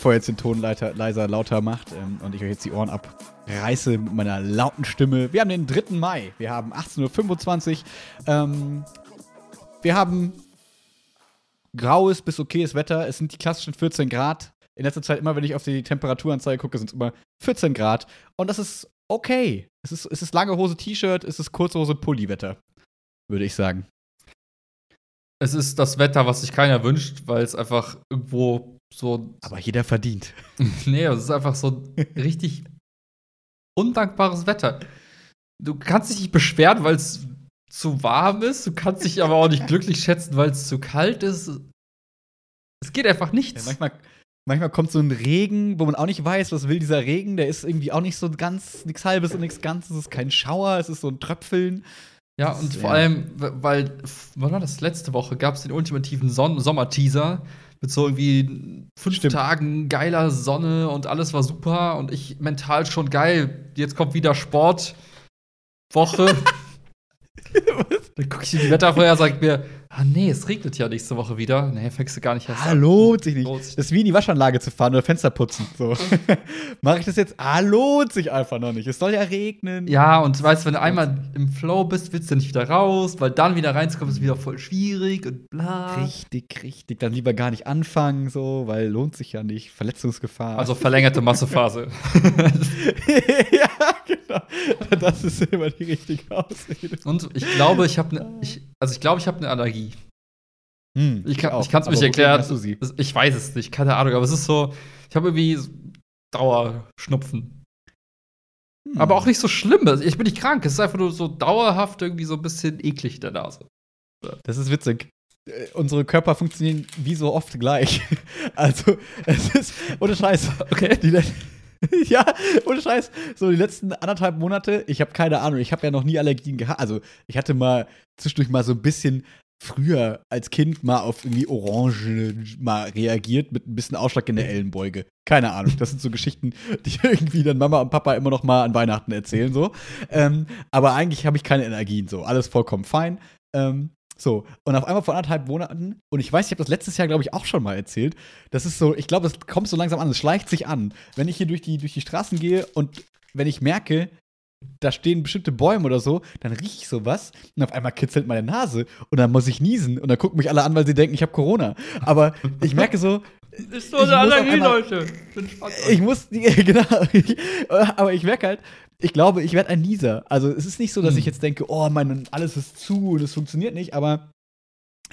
bevor ihr jetzt den Ton leiter, leiser, lauter macht ähm, und ich euch jetzt die Ohren abreiße mit meiner lauten Stimme. Wir haben den 3. Mai. Wir haben 18.25 Uhr. Ähm, wir haben graues bis okayes Wetter. Es sind die klassischen 14 Grad. In letzter Zeit, immer wenn ich auf die Temperaturanzeige gucke, sind es immer 14 Grad. Und das ist okay. Es ist, es ist lange Hose T-Shirt, es ist kurze Hose Pulli-Wetter, würde ich sagen. Es ist das Wetter, was sich keiner wünscht, weil es einfach irgendwo so. Aber jeder verdient. nee, es ist einfach so richtig undankbares Wetter. Du kannst dich nicht beschweren, weil es zu warm ist. Du kannst dich aber auch nicht glücklich schätzen, weil es zu kalt ist. Es geht einfach nichts. Ja, manchmal, manchmal kommt so ein Regen, wo man auch nicht weiß, was will dieser Regen. Der ist irgendwie auch nicht so ganz, nichts Halbes und nichts Ganzes. Es ist kein Schauer, es ist so ein Tröpfeln. Ja, und vor allem, weil, wann war das? Letzte Woche gab es den ultimativen Son Sommerteaser mit so irgendwie fünf Stimmt. Tagen geiler Sonne und alles war super und ich mental schon geil. Jetzt kommt wieder Sportwoche. Dann gucke ich in die Wettervorher, sagt mir, Ah, nee, es regnet ja nächste Woche wieder. Nee, fängst du gar nicht erst ah, lohnt sich nicht. Lohnt sich. Das ist wie in die Waschanlage zu fahren oder Fenster putzen. So. Mache ich das jetzt? Ah, lohnt sich einfach noch nicht. Es soll ja regnen. Ja, und weißt, wenn du einmal im Flow bist, willst du nicht wieder raus, weil dann wieder reinzukommen ist wieder voll schwierig und bla. Richtig, richtig. Dann lieber gar nicht anfangen, so, weil lohnt sich ja nicht. Verletzungsgefahr. Also verlängerte Massephase. ja, genau. Das ist immer die richtige Ausrede. Und ich glaube, ich habe eine, also ich glaube, ich habe eine Allergie hm, ich kann es mich erklären. Ich weiß es nicht, keine Ahnung, aber es ist so, ich habe irgendwie Dauerschnupfen. Hm. Aber auch nicht so schlimm. Ich bin nicht krank. Es ist einfach nur so dauerhaft irgendwie so ein bisschen eklig in der Nase. Das ist witzig. Äh, unsere Körper funktionieren wie so oft gleich. Also, es ist, ohne Scheiß. Okay. Die, ja, ohne Scheiß. So die letzten anderthalb Monate, ich habe keine Ahnung, ich habe ja noch nie Allergien gehabt. Also ich hatte mal zwischendurch mal so ein bisschen früher als Kind mal auf irgendwie Orange mal reagiert mit ein bisschen Ausschlag in der Ellenbeuge. Keine Ahnung. Das sind so Geschichten, die irgendwie dann Mama und Papa immer noch mal an Weihnachten erzählen so. Ähm, aber eigentlich habe ich keine Energien so. Alles vollkommen fein. Ähm, so, und auf einmal vor anderthalb Monaten, und ich weiß, ich habe das letztes Jahr, glaube ich, auch schon mal erzählt. Das ist so, ich glaube, es kommt so langsam an, es schleicht sich an. Wenn ich hier durch die, durch die Straßen gehe und wenn ich merke, da stehen bestimmte Bäume oder so, dann rieche ich sowas und auf einmal kitzelt meine Nase und dann muss ich niesen und dann gucken mich alle an, weil sie denken, ich habe Corona. Aber ich merke so. Ist so eine Allergie, Leute. Ich muss, genau. aber ich merke halt, ich glaube, ich werde ein Nieser. Also es ist nicht so, dass hm. ich jetzt denke, oh, mein, alles ist zu und es funktioniert nicht, aber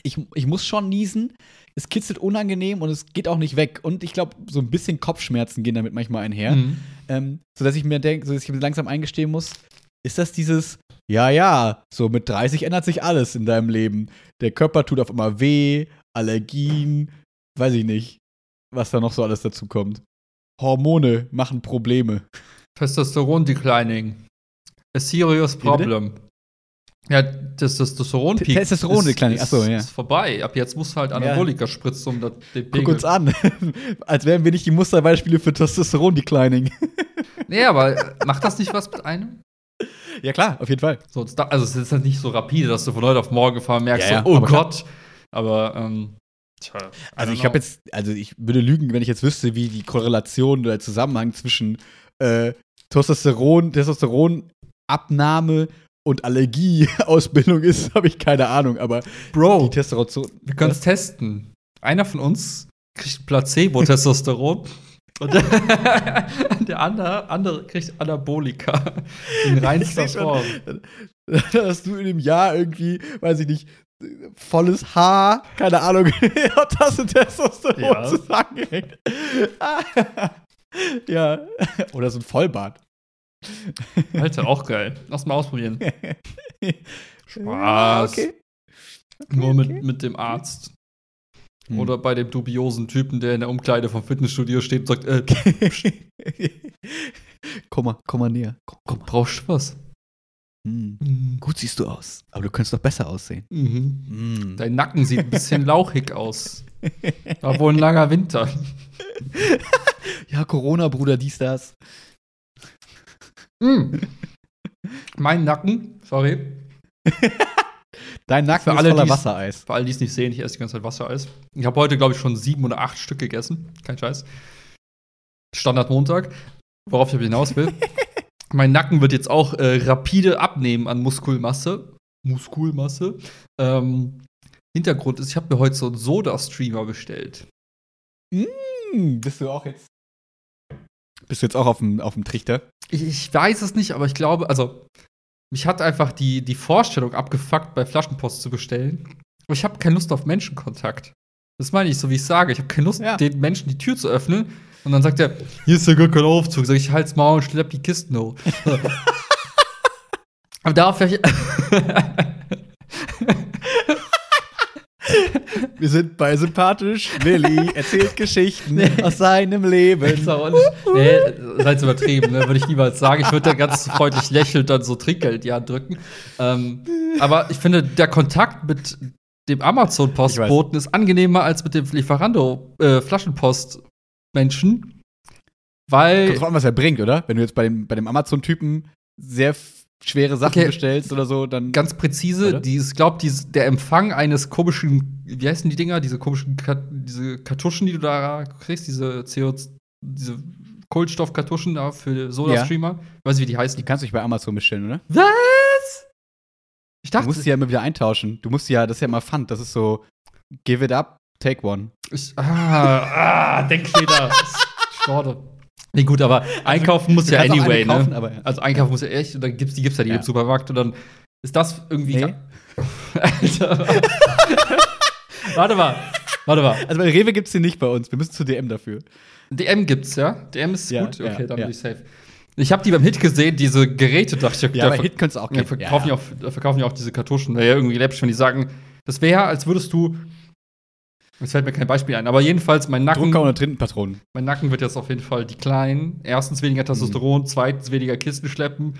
ich, ich muss schon niesen. Es kitzelt unangenehm und es geht auch nicht weg. Und ich glaube, so ein bisschen Kopfschmerzen gehen damit manchmal einher. Mhm. Ähm, sodass ich mir denke, so dass ich mir langsam eingestehen muss, ist das dieses, ja, ja, so mit 30 ändert sich alles in deinem Leben. Der Körper tut auf einmal weh, Allergien, weiß ich nicht, was da noch so alles dazu kommt. Hormone machen Probleme. Testosteron-Declining. A serious problem. Ja, das Testosteron-Peak Testosteron-Declining, achso, ja. ist vorbei. Ab jetzt musst du halt Anabolika ja. spritzen, um das den Pegel. Guck uns an. Als wären wir nicht die Musterbeispiele für Testosteron-Declining. nee, aber macht das nicht was mit einem? Ja, klar, auf jeden Fall. So, also, es ist halt nicht so rapide, dass du von heute auf morgen gefahren merkst, ja, ja, so, oh aber Gott. Aber, ähm, tja. Also, ich habe jetzt, also, ich würde lügen, wenn ich jetzt wüsste, wie die Korrelation oder der Zusammenhang zwischen äh, Testosteron, Testosteronabnahme und Allergieausbildung ist, habe ich keine Ahnung, aber Bro, die Testosteron. Wir können es testen. Einer von uns kriegt Placebo-Testosteron und der, der andere, andere, kriegt Anabolika in reinster Form. Da hast du in dem Jahr irgendwie, weiß ich nicht, volles Haar, keine Ahnung, Tasse Testosteron ja. zusammenhängt. ja, oder so ein Vollbart. Alter, auch geil. Lass mal ausprobieren. Spaß. Okay. Okay, Nur mit, okay. mit dem Arzt. Hm. Oder bei dem dubiosen Typen, der in der Umkleide vom Fitnessstudio steht und sagt, äh, komm mal, komm mal näher. Komm, komm. Brauchst du was? Hm. Mhm. Gut siehst du aus, aber du könntest doch besser aussehen. Mhm. Mhm. Dein Nacken sieht ein bisschen lauchig aus. War wohl ein langer Winter. ja, Corona, Bruder, dies, das. Mm. mein Nacken, sorry. Dein Nacken Für ist alle, voller die's- Wassereis. Für alle, die es nicht sehen, ich esse die ganze Zeit Wassereis. Ich habe heute, glaube ich, schon sieben oder acht Stück gegessen. Kein Scheiß. Standard Montag. Worauf ich hinaus will. mein Nacken wird jetzt auch äh, rapide abnehmen an Muskelmasse. Muskelmasse. Ähm, Hintergrund ist, ich habe mir heute so einen Soda-Streamer bestellt. Hm, bist du auch jetzt. Bist du jetzt auch auf dem, auf dem Trichter? Ich, ich weiß es nicht, aber ich glaube, also, mich hat einfach die, die Vorstellung abgefuckt, bei Flaschenpost zu bestellen. Aber ich habe keine Lust auf Menschenkontakt. Das meine ich, so wie ich sage. Ich habe keine Lust, Ja. den Menschen die Tür zu öffnen. Und dann sagt er, hier ist ja gar kein Aufzug. Sag ich, halt's Maul und schlepp die Kisten hoch. aber darauf wäre ich. Wir sind bei sympathisch. Willi erzählt Geschichten aus seinem Leben. nicht, nee, seid übertrieben, ne? würde ich niemals sagen. Ich würde da ganz freundlich lächelnd dann so Trinkgeld Hand drücken. Ähm, aber ich finde, der Kontakt mit dem Amazon-Postboten ist angenehmer als mit dem Lieferando äh, Flaschenpost-Menschen. Weil Kommt drauf an, was er bringt, oder? Wenn du jetzt bei dem, bei dem Amazon-Typen sehr schwere Sachen Okay. bestellst oder so, dann. ganz präzise, Oder? die, ich glaube, der Empfang eines komischen, wie heißen die Dinger, diese komischen, Kat diese Kartuschen, die du da kriegst, diese CO, diese Kohlenstoffkartuschen da für Soda-Streamer. Weiß ich, wie die heißen. die kannst du dich bei Amazon bestellen, oder? Was? Ich Du dachte, musst die ja immer wieder eintauschen. Du musst ja, das ist ja immer Pfand. Das ist so, give it up, take one. ich, ah, ah, Denkfehler. Schade. Nee, gut, aber einkaufen muss ja auch anyway, kaufen, ne? aber ja. Also einkaufen muss ja echt, und dann gibt's, die gibt's ja die Ja. im Supermarkt und dann ist das irgendwie. Nee. Alter. warte mal, warte mal. Also bei Rewe gibt's die nicht bei uns. Wir müssen zu DM dafür. DM gibt's, ja? DM ist Ja, gut? ja, Okay, dann ja. bin ich safe. Ich habe die beim Hit gesehen, diese Geräte, dachte ich, Ja, da bei Hit könntest du auch ja, geben. verkaufen, ja. auch, da verkaufen ja auch diese Kartuschen. Wäre ja irgendwie läppisch, wenn die sagen, das wäre, als würdest du. Jetzt fällt mir kein Beispiel ein, aber jedenfalls mein Nacken. Drucker oder Tintenpatronen. Mein Nacken wird jetzt auf jeden Fall decline. Erstens weniger Testosteron, zweitens weniger Kisten schleppen.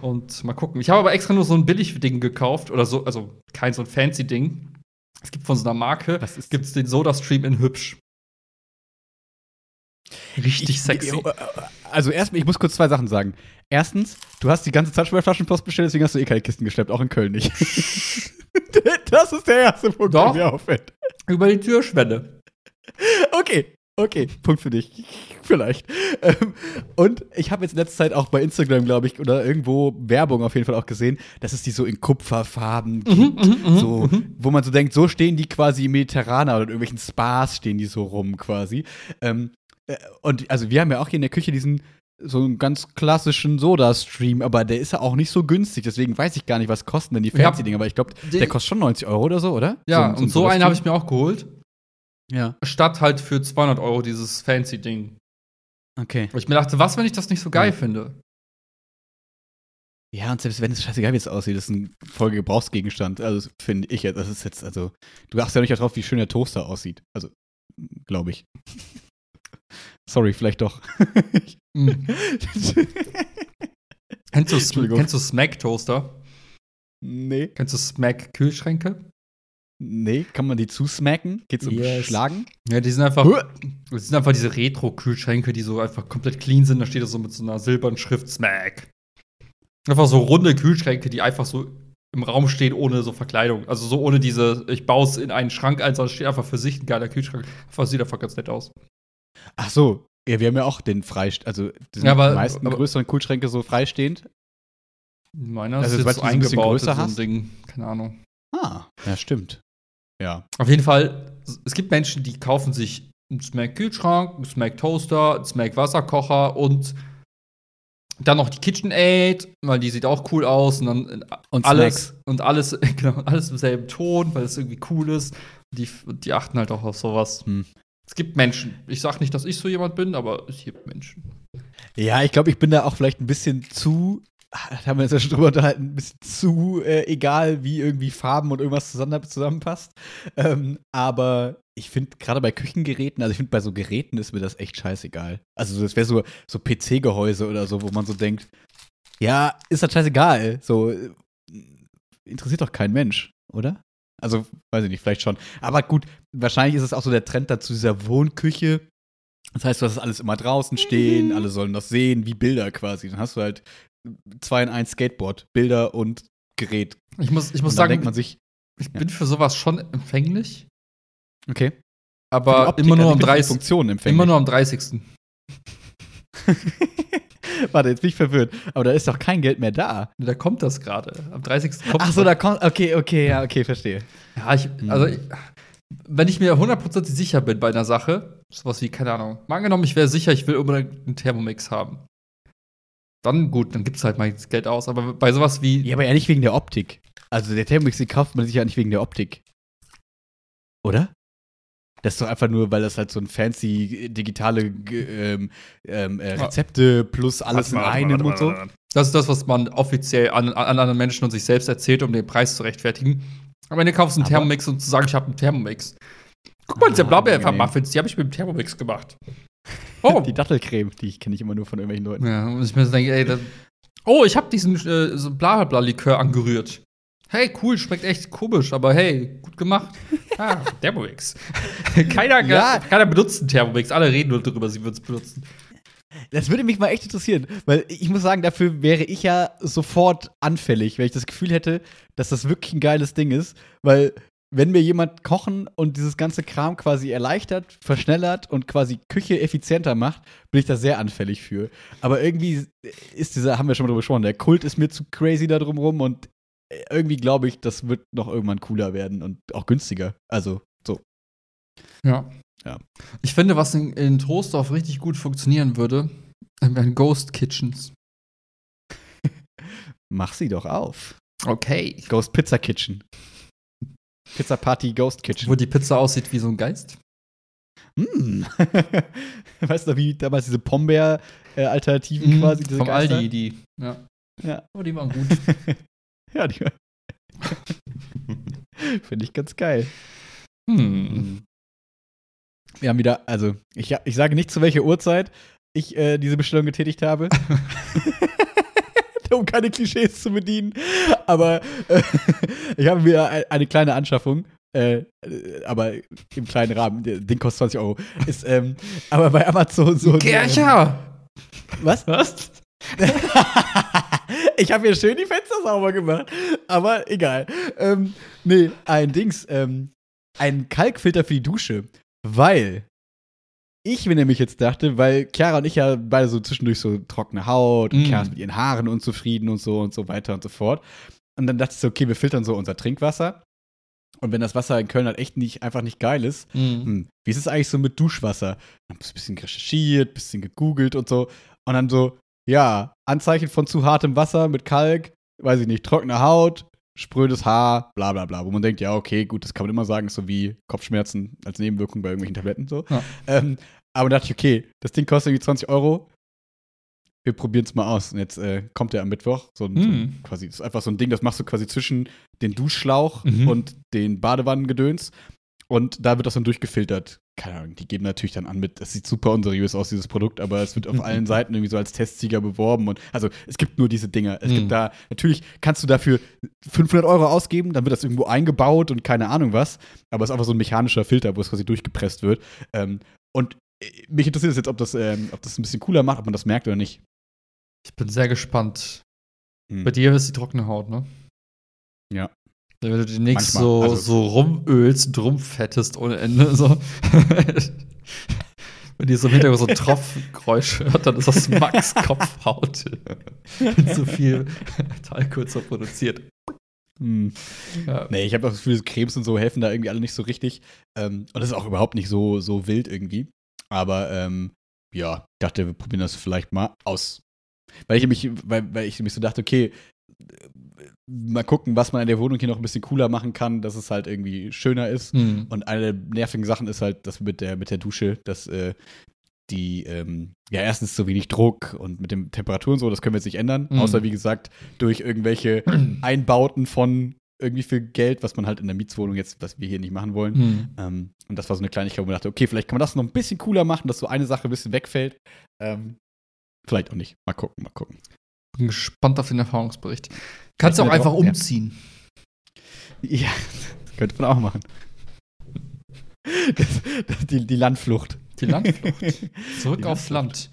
Und mal gucken. Ich habe aber extra nur so ein Billig-Ding gekauft. Oder so, also kein so ein fancy Ding. Es gibt von so einer Marke, ist gibt's den Soda-Stream in hübsch. Richtig Ich- sexy. Also erstmal, ich muss kurz zwei Sachen sagen. Erstens, du hast die ganze Zeit schon bei Flaschenpost bestellt, deswegen hast du eh keine Kisten geschleppt, auch in Köln nicht. das ist der erste Punkt, der mir auffällt. Über die Türschwelle. Okay, okay, Punkt für dich. Vielleicht. Ähm, und ich habe jetzt in letzter Zeit auch bei Instagram, glaube ich, oder irgendwo Werbung auf jeden Fall auch gesehen, dass es die so in Kupferfarben Mhm, gibt. so, wo man so denkt, so stehen die quasi im Mediterraner oder in irgendwelchen Spas stehen die so rum quasi. Ähm, äh, und also wir haben ja auch hier in der Küche diesen so einen ganz klassischen Soda-Stream, aber der ist ja auch nicht so günstig, deswegen weiß ich gar nicht, was kosten denn die. Fancy-Dinger, aber ich glaube, der kostet schon 90 Euro oder so, oder? Ja, ein- und so einen habe ich mir auch geholt. Ja, Statt halt für 200 Euro dieses fancy Ding. okay. Weil ich mir dachte, was, wenn ich das nicht so geil Ja. finde? Ja, und selbst wenn es scheißegal wie es aussieht, das ist ein Folgegebrauchsgegenstand. Also, finde ich jetzt, das ist jetzt, also, du achtest ja nicht darauf, wie schön der Toaster aussieht. Also, glaube ich. Sorry, vielleicht doch. Mhm. Kennst du, kennst du Smack Toaster? nee. Kennst du Smack Kühlschränke? Nee, kann man die zusmacken? Geht's um Yes. Schlagen? Ja, die sind einfach, das sind einfach diese Retro-Kühlschränke, die so einfach komplett clean sind. Da steht das so mit so einer silbernen Schrift Smack. Einfach so runde Kühlschränke, die einfach so im Raum stehen ohne so Verkleidung. Also so ohne diese, ich baue es in einen Schrank ein, sondern es steht einfach für sich ein geiler Kühlschrank. Einfach sieht einfach ganz nett aus. Ach so. Ja, wir haben ja auch den freistehend, also die Ja, aber- meisten aber- größeren Kühlschränke so freistehend. Meiner Also, ist jetzt eingebaut so ein hast? Ding. Keine Ahnung. Ah, ja, stimmt. Ja. Auf jeden Fall, es gibt Menschen, die kaufen sich einen Smack-Kühlschrank, einen Smack-Toaster, einen Smack-Wasserkocher und dann noch die KitchenAid, weil die sieht auch cool aus und dann Und alles Snacks. und alles, genau, alles im selben Ton, weil es irgendwie cool ist. Die, die achten halt auch auf sowas. Hm. Es gibt Menschen. Ich sag nicht, dass ich so jemand bin, aber es gibt Menschen. Ja, ich glaube, ich bin da auch vielleicht ein bisschen zu, da haben wir uns ja schon drüber unterhalten, ein bisschen zu äh, egal, wie irgendwie Farben und irgendwas zusammen, zusammenpasst. Ähm, aber ich finde gerade bei Küchengeräten, also ich finde bei so Geräten ist mir das echt scheißegal. Also das wäre so, so PC-Gehäuse oder so, wo man so denkt, ja, ist das scheißegal. So, äh, interessiert doch kein Mensch, oder? Also, weiß ich nicht, vielleicht schon. Aber gut, wahrscheinlich ist es auch so der Trend dazu, dieser Wohnküche. Das heißt, du hast alles immer draußen stehen, alle sollen das sehen, wie Bilder quasi. Dann hast du halt zwei in eins Skateboard, Bilder und Gerät. Ich muss, ich muss sagen, denkt man sich, ich bin für sowas schon empfänglich, Okay. Aber Optik, immer nur also am ich bin für die 30. Funktionen empfänglich. Immer nur am 30. Warte, jetzt bin ich verwirrt. Aber da ist doch kein Geld mehr da. Da kommt das gerade. Am 30. kommt Ach so, da kommt. Okay, okay, ja, okay, verstehe. Ja, ich, also, ich, wenn ich mir hundertprozentig sicher bin bei einer Sache, sowas wie, keine Ahnung, mal angenommen, ich wäre sicher, ich will unbedingt einen Thermomix haben. Dann gut, dann gibt's halt mal das Geld aus. Aber bei sowas wie, Ja, aber ja nicht wegen der Optik. Also der Thermomix, den kauft man sich ja nicht wegen der Optik. Oder? Das ist doch einfach nur, weil das halt so ein fancy digitale ge- ähm, ähm, äh, Rezepte plus alles in einem und so. Das ist das, was man offiziell an, an anderen Menschen und sich selbst erzählt, um den Preis zu rechtfertigen. Aber wenn du kaufst einen Aber- Thermomix und zu sagen, ich habe einen Thermomix. Guck mal, diese Ah, Blaubeermuffins, die habe ich mit dem Thermomix gemacht. Oh. Die Dattelcreme, die kenne ich immer nur von irgendwelchen Leuten. ja, und ich mir so denke, ey, das, oh, ich habe diesen äh, so Blablabla-Likör angerührt. Hey, cool, schmeckt echt komisch, aber hey, gut gemacht. Ah, Thermomix. keiner, Ja. keiner benutzt einen Thermomix, alle reden nur darüber, sie würden es benutzen. Das würde mich mal echt interessieren, weil ich muss sagen, dafür wäre ich ja sofort anfällig, wenn ich das Gefühl hätte, dass das wirklich ein geiles Ding ist, weil wenn mir jemand kochen und dieses ganze Kram quasi erleichtert, verschnellert und quasi Küche effizienter macht, bin ich da sehr anfällig für. Aber irgendwie ist dieser, haben wir schon mal drüber gesprochen, der Kult ist mir zu crazy da drumrum und irgendwie glaube ich, das wird noch irgendwann cooler werden und auch günstiger. Also so. Ja. Ja. Ich finde, was in, in Troisdorf richtig gut funktionieren würde, wären Ghost Kitchens. Mach sie doch auf. Okay. Ghost Pizza Kitchen. Pizza Party Ghost Kitchen. Wo die Pizza aussieht wie so ein Geist. Mm. weißt du, wie damals diese Pombeer-Alternativen quasi, diese Mhm. Vom Geister? Aldi, die. Ja. Ja. Oh, die waren gut. Ja, die Finde ich ganz geil. hm. Wir haben wieder, also, ich, ich sage nicht, zu welcher Uhrzeit ich äh, diese Bestellung getätigt habe. um keine Klischees zu bedienen. Aber äh, ich habe mir ein- eine kleine Anschaffung. Äh, äh, aber im kleinen Rahmen. Ding kostet 20 Euro. Ist, ähm, aber bei Amazon so. Gercher! Was? Was? Ich habe hier schön die Fenster sauber gemacht. Aber egal. Ähm, nee, ein Dings. Ähm, ein Kalkfilter für die Dusche. Weil ich mir nämlich jetzt dachte, weil Chiara und ich ja beide so zwischendurch so trockene Haut und Mm. Chiara ist mit ihren Haaren unzufrieden und so und so weiter und so fort. Und dann dachte ich so, okay, wir filtern so unser Trinkwasser. Und wenn das Wasser in Köln halt echt nicht, einfach nicht geil ist, hm, wie ist es eigentlich so mit Duschwasser? Dann ein bisschen recherchiert, ein bisschen gegoogelt und so. Und dann so, ja, Anzeichen von zu hartem Wasser mit Kalk, weiß ich nicht, trockene Haut, sprödes Haar, bla bla bla. Wo man denkt, ja, okay, gut, das kann man immer sagen, ist so wie Kopfschmerzen als Nebenwirkung bei irgendwelchen Tabletten so. Ja. Ähm, aber dachte ich, okay, das Ding kostet irgendwie 20 Euro. Wir probieren es mal aus. Und jetzt äh, kommt der am Mittwoch. So ein, so ein Mhm. quasi, das ist einfach so ein Ding, das machst du quasi zwischen den Duschschlauch Mhm. und den Badewannengedöns. Und da wird das dann durchgefiltert. Keine Ahnung, die geben natürlich dann an mit, es sieht super unseriös aus, dieses Produkt, aber es wird auf allen Seiten irgendwie so als Testsieger beworben. Und also es gibt nur diese Dinger. Es Mhm. gibt da, natürlich kannst du dafür 500 Euro ausgeben, dann wird das irgendwo eingebaut und keine Ahnung was. Aber es ist einfach so ein mechanischer Filter, wo es quasi durchgepresst wird. Ähm, und äh, mich interessiert es jetzt, ob das, ähm, ob das ein bisschen cooler macht, ob man das merkt oder nicht. Ich bin sehr gespannt. Hm. Bei dir ist die trockene Haut, ne? Ja. Wenn du demnächst Manchmal, so, also- so rumölst und rumfettest ohne Ende, so. Wenn ihr so im Hintergrund so ein Tropfgeräusch hört, dann ist das Max Kopfhaut. Mit so viel Talkultur produziert. Hm. Ja. Nee, ich habe auch das Gefühl, Cremes und so helfen da irgendwie alle nicht so richtig. Ähm, und das ist auch überhaupt nicht so, so wild irgendwie. Aber ähm, ja, ich dachte, wir probieren das vielleicht mal aus. Weil ich mich, weil, weil ich mich so dachte, okay, mal gucken, was man in der Wohnung hier noch ein bisschen cooler machen kann, dass es halt irgendwie schöner ist. Hm. Und eine der nervigen Sachen ist halt das mit der, mit der Dusche, dass äh, die, ähm, ja, erstens so wenig Druck und mit den Temperaturen so, das können wir jetzt nicht ändern. Mhm. Außer, wie gesagt, durch irgendwelche Einbauten von irgendwie viel Geld, was man halt in der Mietswohnung jetzt, was wir hier nicht machen wollen. Hm. Ähm, und das war so eine Kleinigkeit, wo man dachte, okay, vielleicht kann man das noch ein bisschen cooler machen, dass so eine Sache ein bisschen wegfällt. Ähm, vielleicht auch nicht. Mal gucken, mal gucken. Bin gespannt auf den Erfahrungsbericht. Kannst du auch einfach ja. umziehen. Ja, das könnte man auch machen. Das, das, die, die Landflucht. Die Landflucht. Zurück Die aufs Landflucht.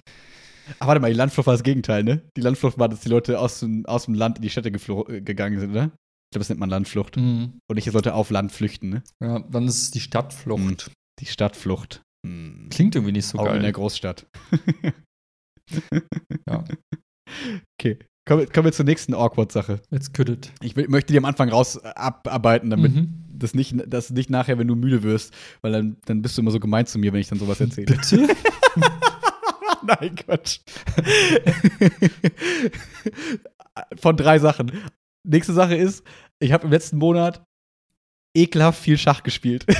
Land. Ach, warte mal, die Landflucht war das Gegenteil, ne? Die Landflucht war, dass die Leute aus dem, aus dem Land in die Städte äh, gegangen sind, ne? glaube, das nennt man Landflucht. Mhm. Und ich sollte auf Land flüchten, ne? Ja, dann ist es die Stadtflucht. Die Stadtflucht. Hm. Klingt irgendwie nicht so Auch in der geil. Großstadt. Ja. Okay. Kommen, wir- kommen wir zur nächsten Awkward-Sache. Jetzt küttet. Ich will, möchte die am Anfang raus äh, abarbeiten, damit Mhm. das nicht, das nicht nachher, wenn du müde wirst, weil dann, dann bist du immer so gemein zu mir, wenn ich dann sowas erzähle. Bitte? Nein, Quatsch. Von drei Sachen. Nächste Sache ist, ich habe im letzten Monat ekelhaft viel Schach gespielt.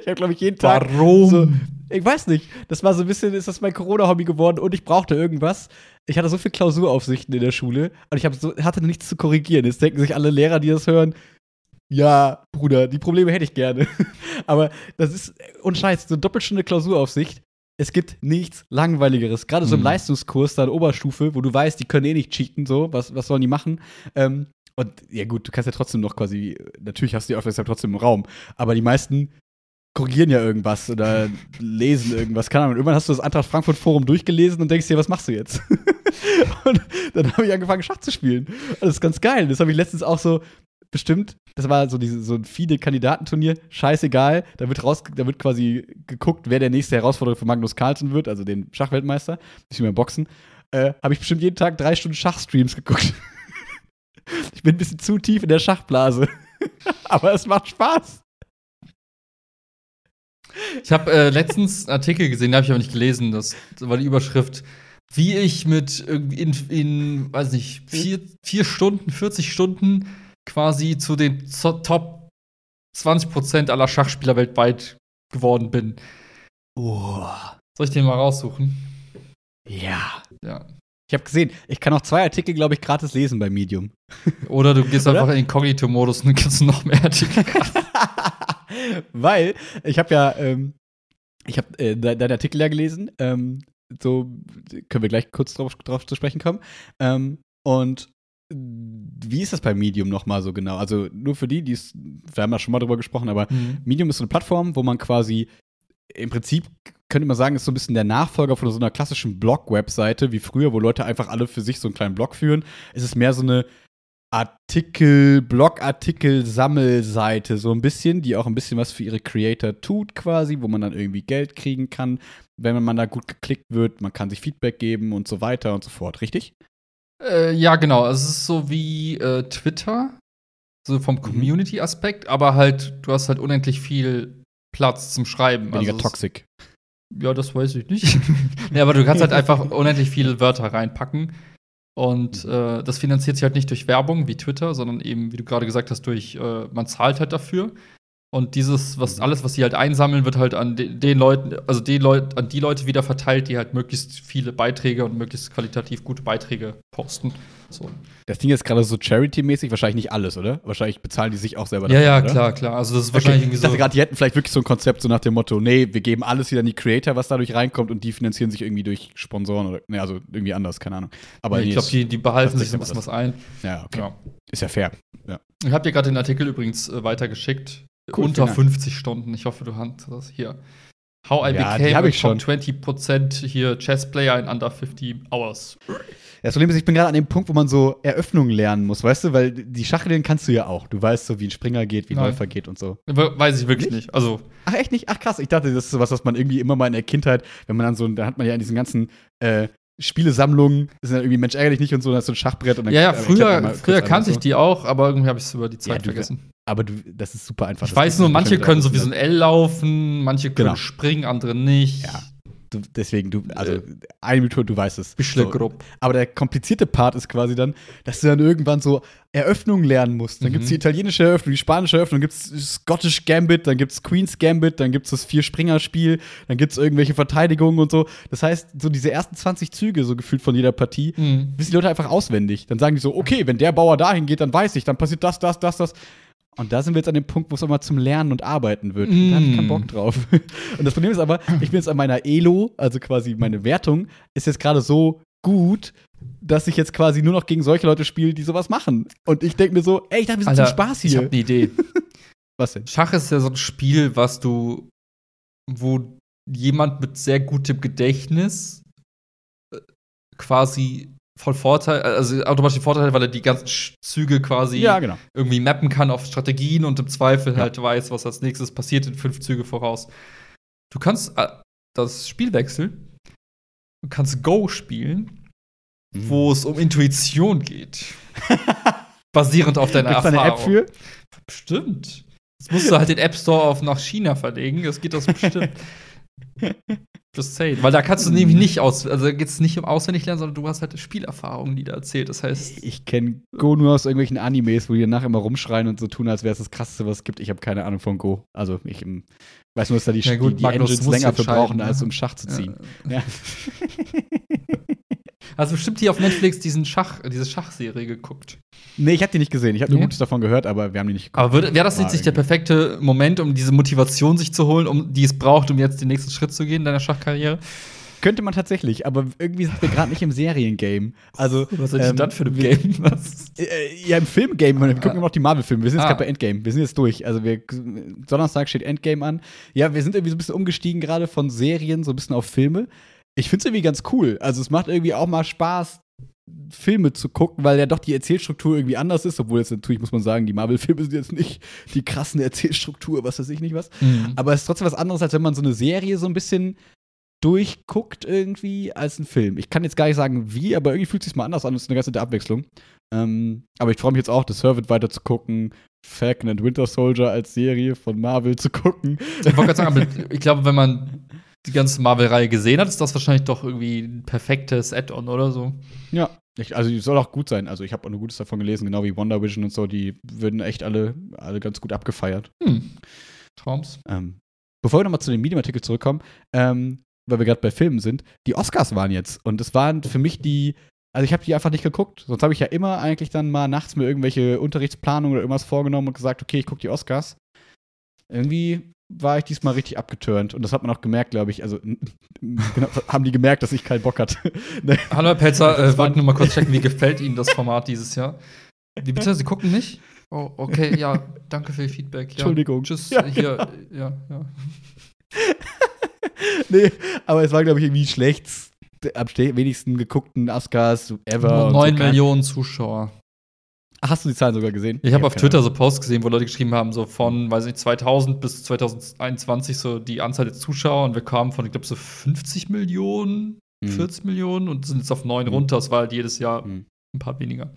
ich habe, glaube ich, jeden Tag. Warum? So, ich weiß nicht. Das war so ein bisschen, ist das mein Corona-Hobby geworden und ich brauchte irgendwas. Ich hatte so viel Klausuraufsichten in der Schule und ich so, hatte nichts zu korrigieren. Jetzt denken sich alle Lehrer, die das hören, ja, Bruder, die Probleme hätte ich gerne. Aber das ist, und Scheiß, so eine Doppelstunde Klausuraufsicht. Es gibt nichts Langweiligeres. Gerade so im Mhm. Leistungskurs, da in Oberstufe, wo du weißt, die können eh nicht cheaten, so, was, was sollen die machen? Ähm, und ja, gut, du kannst ja trotzdem noch quasi, natürlich hast du die Aufmerksamkeit trotzdem im Raum, aber die meisten korrigieren ja irgendwas oder lesen irgendwas. Keine Ahnung. Irgendwann hast du das Eintracht Frankfurt Forum durchgelesen und denkst dir, was machst du jetzt? und dann habe ich angefangen, Schach zu spielen. Und das ist ganz geil. Das habe ich letztens auch so bestimmt. Das war so, diese, so ein FIDE-Kandidatenturnier. Scheißegal. Da wird, raus, da wird quasi geguckt, wer der nächste Herausforderer für Magnus Carlsen wird, also den Schachweltmeister. Nicht mehr Boxen. Äh, habe ich bestimmt jeden Tag drei Stunden Schachstreams geguckt. ich bin ein bisschen zu tief in der Schachblase. Aber es macht Spaß. Ich habe äh, letztens einen Artikel gesehen, den habe ich aber nicht gelesen. Das, war die Überschrift, wie ich mit in, in weiß nicht, vier, vier Stunden, 40 Stunden quasi zu den Top 20% aller Schachspieler weltweit geworden bin. Oh. Soll ich den mal raussuchen? Ja. Ja. Ich habe gesehen, ich kann auch zwei Artikel, glaube ich, gratis lesen bei Medium. Oder du gehst Oder? einfach in Inkognito-Modus und du noch mehr Artikel. Weil ich habe ja, ähm, ich habe äh, de deinen Artikel ja gelesen. Ähm, so können wir gleich kurz drauf, drauf zu sprechen kommen. Ähm, und wie ist das bei Medium nochmal so genau? Also nur für die, die es, wir haben ja schon mal drüber gesprochen, aber Mhm. Medium ist so eine Plattform, wo man quasi im Prinzip könnte man sagen, ist so ein bisschen der Nachfolger von so einer klassischen Blog-Webseite wie früher, wo Leute einfach alle für sich so einen kleinen Blog führen. Es ist mehr so eine Artikel, Blogartikel-Sammelseite, so ein bisschen, die auch ein bisschen was für ihre Creator tut, quasi, wo man dann irgendwie Geld kriegen kann, wenn man da gut geklickt wird. Man kann sich Feedback geben und so weiter und so fort, richtig? Äh, ja, genau. Also Es ist so wie äh, Twitter, so Mhm. vom Community-Aspekt, aber halt, du hast halt unendlich viel Platz zum Schreiben. Weniger also toxic. Ja, das weiß ich nicht. nee, aber du kannst halt einfach unendlich viele Wörter reinpacken. Und Mhm. äh, das finanziert sich halt nicht durch Werbung wie Twitter, sondern eben, wie du gerade gesagt hast, durch, äh, man zahlt halt dafür. Und dieses, was Mhm. alles, was sie halt einsammeln, wird halt an de den Leuten, also den Leut an die Leute wieder verteilt, die halt möglichst viele Beiträge und möglichst qualitativ gute Beiträge posten. So. Das Ding ist gerade so Charity-mäßig, wahrscheinlich nicht alles, oder? Wahrscheinlich bezahlen die sich auch selber Ja, ja, oder? klar, klar. Also das ist Okay. wahrscheinlich irgendwie ich dachte so. gerade, die hätten vielleicht wirklich so ein Konzept so nach dem Motto, nee, wir geben alles wieder an die Creator, was dadurch reinkommt und die finanzieren sich irgendwie durch Sponsoren oder, nee, also irgendwie anders, keine Ahnung. Aber ich nee, glaube, die, die behalten sich so ein bisschen was ein. ja, okay. Ja. Ist ja fair. Ich habe dir gerade den Artikel übrigens äh, weitergeschickt. Cool, Unter vielen Dank. 50 Stunden. Ich hoffe, du hast das hier. How I Ja, became ich schon. top 20% hier Chess Player in under 50 hours. Das Problem ist, ich bin gerade an dem Punkt, wo man so Eröffnungen lernen muss, weißt du, weil die Schachregeln kannst du ja auch. Du weißt so, wie ein Springer geht, wie ein Nein. Läufer geht und so. We- Weiß ich wirklich nicht. Also, Ach, echt nicht? Ach, krass. Ich dachte, das ist sowas, was man irgendwie immer mal in der Kindheit, wenn man dann so, da hat man ja in diesen ganzen äh, Spielesammlungen, ist ja irgendwie Mensch ärgerlich nicht und so, da ist so ein Schachbrett und dann ja, ja, früher, früher kannte ich die auch, aber irgendwie habe ich es über die Zeit Ja, du- vergessen. Aber du, das ist super einfach. Ich Das weiß nur, manche können so alles wie so ein L laufen, manche können Genau. springen, andere nicht. Ja. Du, deswegen, du, also eine Minute, du weißt es. Bisschen So. grob. Aber der komplizierte Part ist quasi dann, dass du dann irgendwann so Eröffnungen lernen musst. Dann Mhm. gibt's die italienische Eröffnung, die spanische Eröffnung, dann gibt's Scottish Gambit, dann gibt's Queen's Gambit, dann gibt's das Vier-Springer-Spiel, dann gibt's irgendwelche Verteidigungen und so. Das heißt, so diese ersten 20 Züge, so gefühlt von jeder Partie, Mhm. wissen die Leute einfach auswendig. Dann sagen die so, okay, wenn der Bauer dahin geht, dann weiß ich, dann passiert das, das, das, das. Und da sind wir jetzt an dem Punkt, wo es immer zum Lernen und Arbeiten wird. Da habe ich keinen Mm. Bock drauf. Und das Problem ist aber, ich bin jetzt an meiner Elo, also quasi meine Wertung, ist jetzt gerade so gut, dass ich jetzt quasi nur noch gegen solche Leute spiele, die sowas machen. Und ich denke mir so, ey, ich dachte, wir sind zum Spaß Ich hier. habe eine Idee. Was denn? Schach ist ja so ein Spiel, was du, wo jemand mit sehr gutem Gedächtnis äh, quasi voll Vorteil, also automatisch Vorteil, weil er die ganzen Züge quasi ja, genau. irgendwie mappen kann auf Strategien und im Zweifel Ja. halt weiß, was als nächstes passiert in fünf Züge voraus. Du kannst äh, das Spiel wechseln. Du kannst Go spielen, Mhm. wo es um Intuition geht. Basierend auf deiner Gibt's Erfahrung. eine App für? Bestimmt. Jetzt musst du halt den App Store auf nach China verlegen. Das geht das bestimmt. Just say. Weil da kannst du nämlich nicht aus, also geht es nicht um auswendig lernen, sondern du hast halt Spielerfahrungen, die da erzählt. Das heißt, Ich kenne Go nur aus irgendwelchen Animes, wo die danach immer rumschreien und so tun, als wäre es das Krasseste, was es gibt. Ich habe keine Ahnung von Go. Also ich ähm, weiß nur, dass da die, Ja gut, die, die Magnus Engines länger für brauchen, als ne? um Schach zu ziehen. Ja. also bestimmt hier auf Netflix diesen Schach, diese Schachserie geguckt. Nee, ich habe die nicht gesehen. Ich habe nur Nee? Gutes davon gehört, aber wir haben die nicht geguckt. Aber wäre das jetzt nicht der perfekte Moment, um diese Motivation sich zu holen, um die es braucht, um jetzt den nächsten Schritt zu gehen in deiner Schachkarriere? Könnte man tatsächlich, aber irgendwie sind wir gerade nicht im Seriengame. Also, Was ist denn ähm, dann für ein Game? Was? Äh, ja, im Filmgame, wir gucken immer noch die Marvel-Filme. Wir sind jetzt Ah. gerade bei Endgame. Wir sind jetzt durch. Also wir Donnerstag steht Endgame an. Ja, wir sind irgendwie so ein bisschen umgestiegen gerade von Serien so ein bisschen auf Filme. Ich finde es irgendwie ganz cool. Also es macht irgendwie auch mal Spaß, Filme zu gucken, weil ja doch die Erzählstruktur irgendwie anders ist, obwohl jetzt natürlich muss man sagen, die Marvel-Filme sind jetzt nicht die krassen Erzählstruktur, was weiß ich nicht was. Aber es ist trotzdem was anderes, als wenn man so eine Serie so ein bisschen durchguckt irgendwie als ein Film. Ich kann jetzt gar nicht sagen, wie, aber irgendwie fühlt es sich mal anders an. Es ist eine ganz nette Abwechslung. Ähm, aber ich freue mich jetzt auch, The Servant weiter zu gucken, Falcon and Winter Soldier als Serie von Marvel zu gucken. Ich wollte gerade sagen, aber ich glaube, wenn man die ganze Marvel-Reihe gesehen hat, ist das wahrscheinlich doch irgendwie ein perfektes Add-on oder so. Ja. Ich, also die soll auch gut sein. Also ich habe auch nur Gutes davon gelesen, genau wie Wonder Vision und so. Die würden echt alle, alle ganz gut abgefeiert. Hm. Traums. Ähm, bevor wir nochmal zu dem Medium-Artikel zurückkommen, ähm, weil wir gerade bei Filmen sind, die Oscars waren jetzt. Und das waren für mich die, also ich habe die einfach nicht geguckt. Sonst habe ich ja immer eigentlich dann mal nachts mir irgendwelche Unterrichtsplanungen oder irgendwas vorgenommen und gesagt, okay, ich gucke die Oscars. Irgendwie war ich diesmal richtig abgeturnt. Und das hat man auch gemerkt, glaube ich. Also genau, haben die gemerkt, dass ich keinen Bock hatte. Ne? Hallo, Herr Pelzer, äh, war- wollte nur mal kurz checken, wie gefällt Ihnen das Format dieses Jahr? Wie bitte? Sie gucken nicht? Oh, okay, ja, danke für Ihr Feedback. Ja. Entschuldigung. Tschüss, Ja, hier, ja, ja. nee, aber es war, glaube ich, irgendwie die schlechtst am ste- wenigsten geguckten Oscars ever. und so. 9 Millionen Zuschauer. Hast du die Zahlen sogar gesehen? Ich habe auf keine Twitter so Posts gesehen, wo Leute geschrieben haben, so von, weiß nicht, 2000 bis 2021 so die Anzahl der Zuschauer und wir kamen von, ich glaube, so 50 Millionen, Mhm. 40 Millionen und sind jetzt auf 9 Mhm. runter. Es war halt jedes Jahr Mhm. ein paar weniger.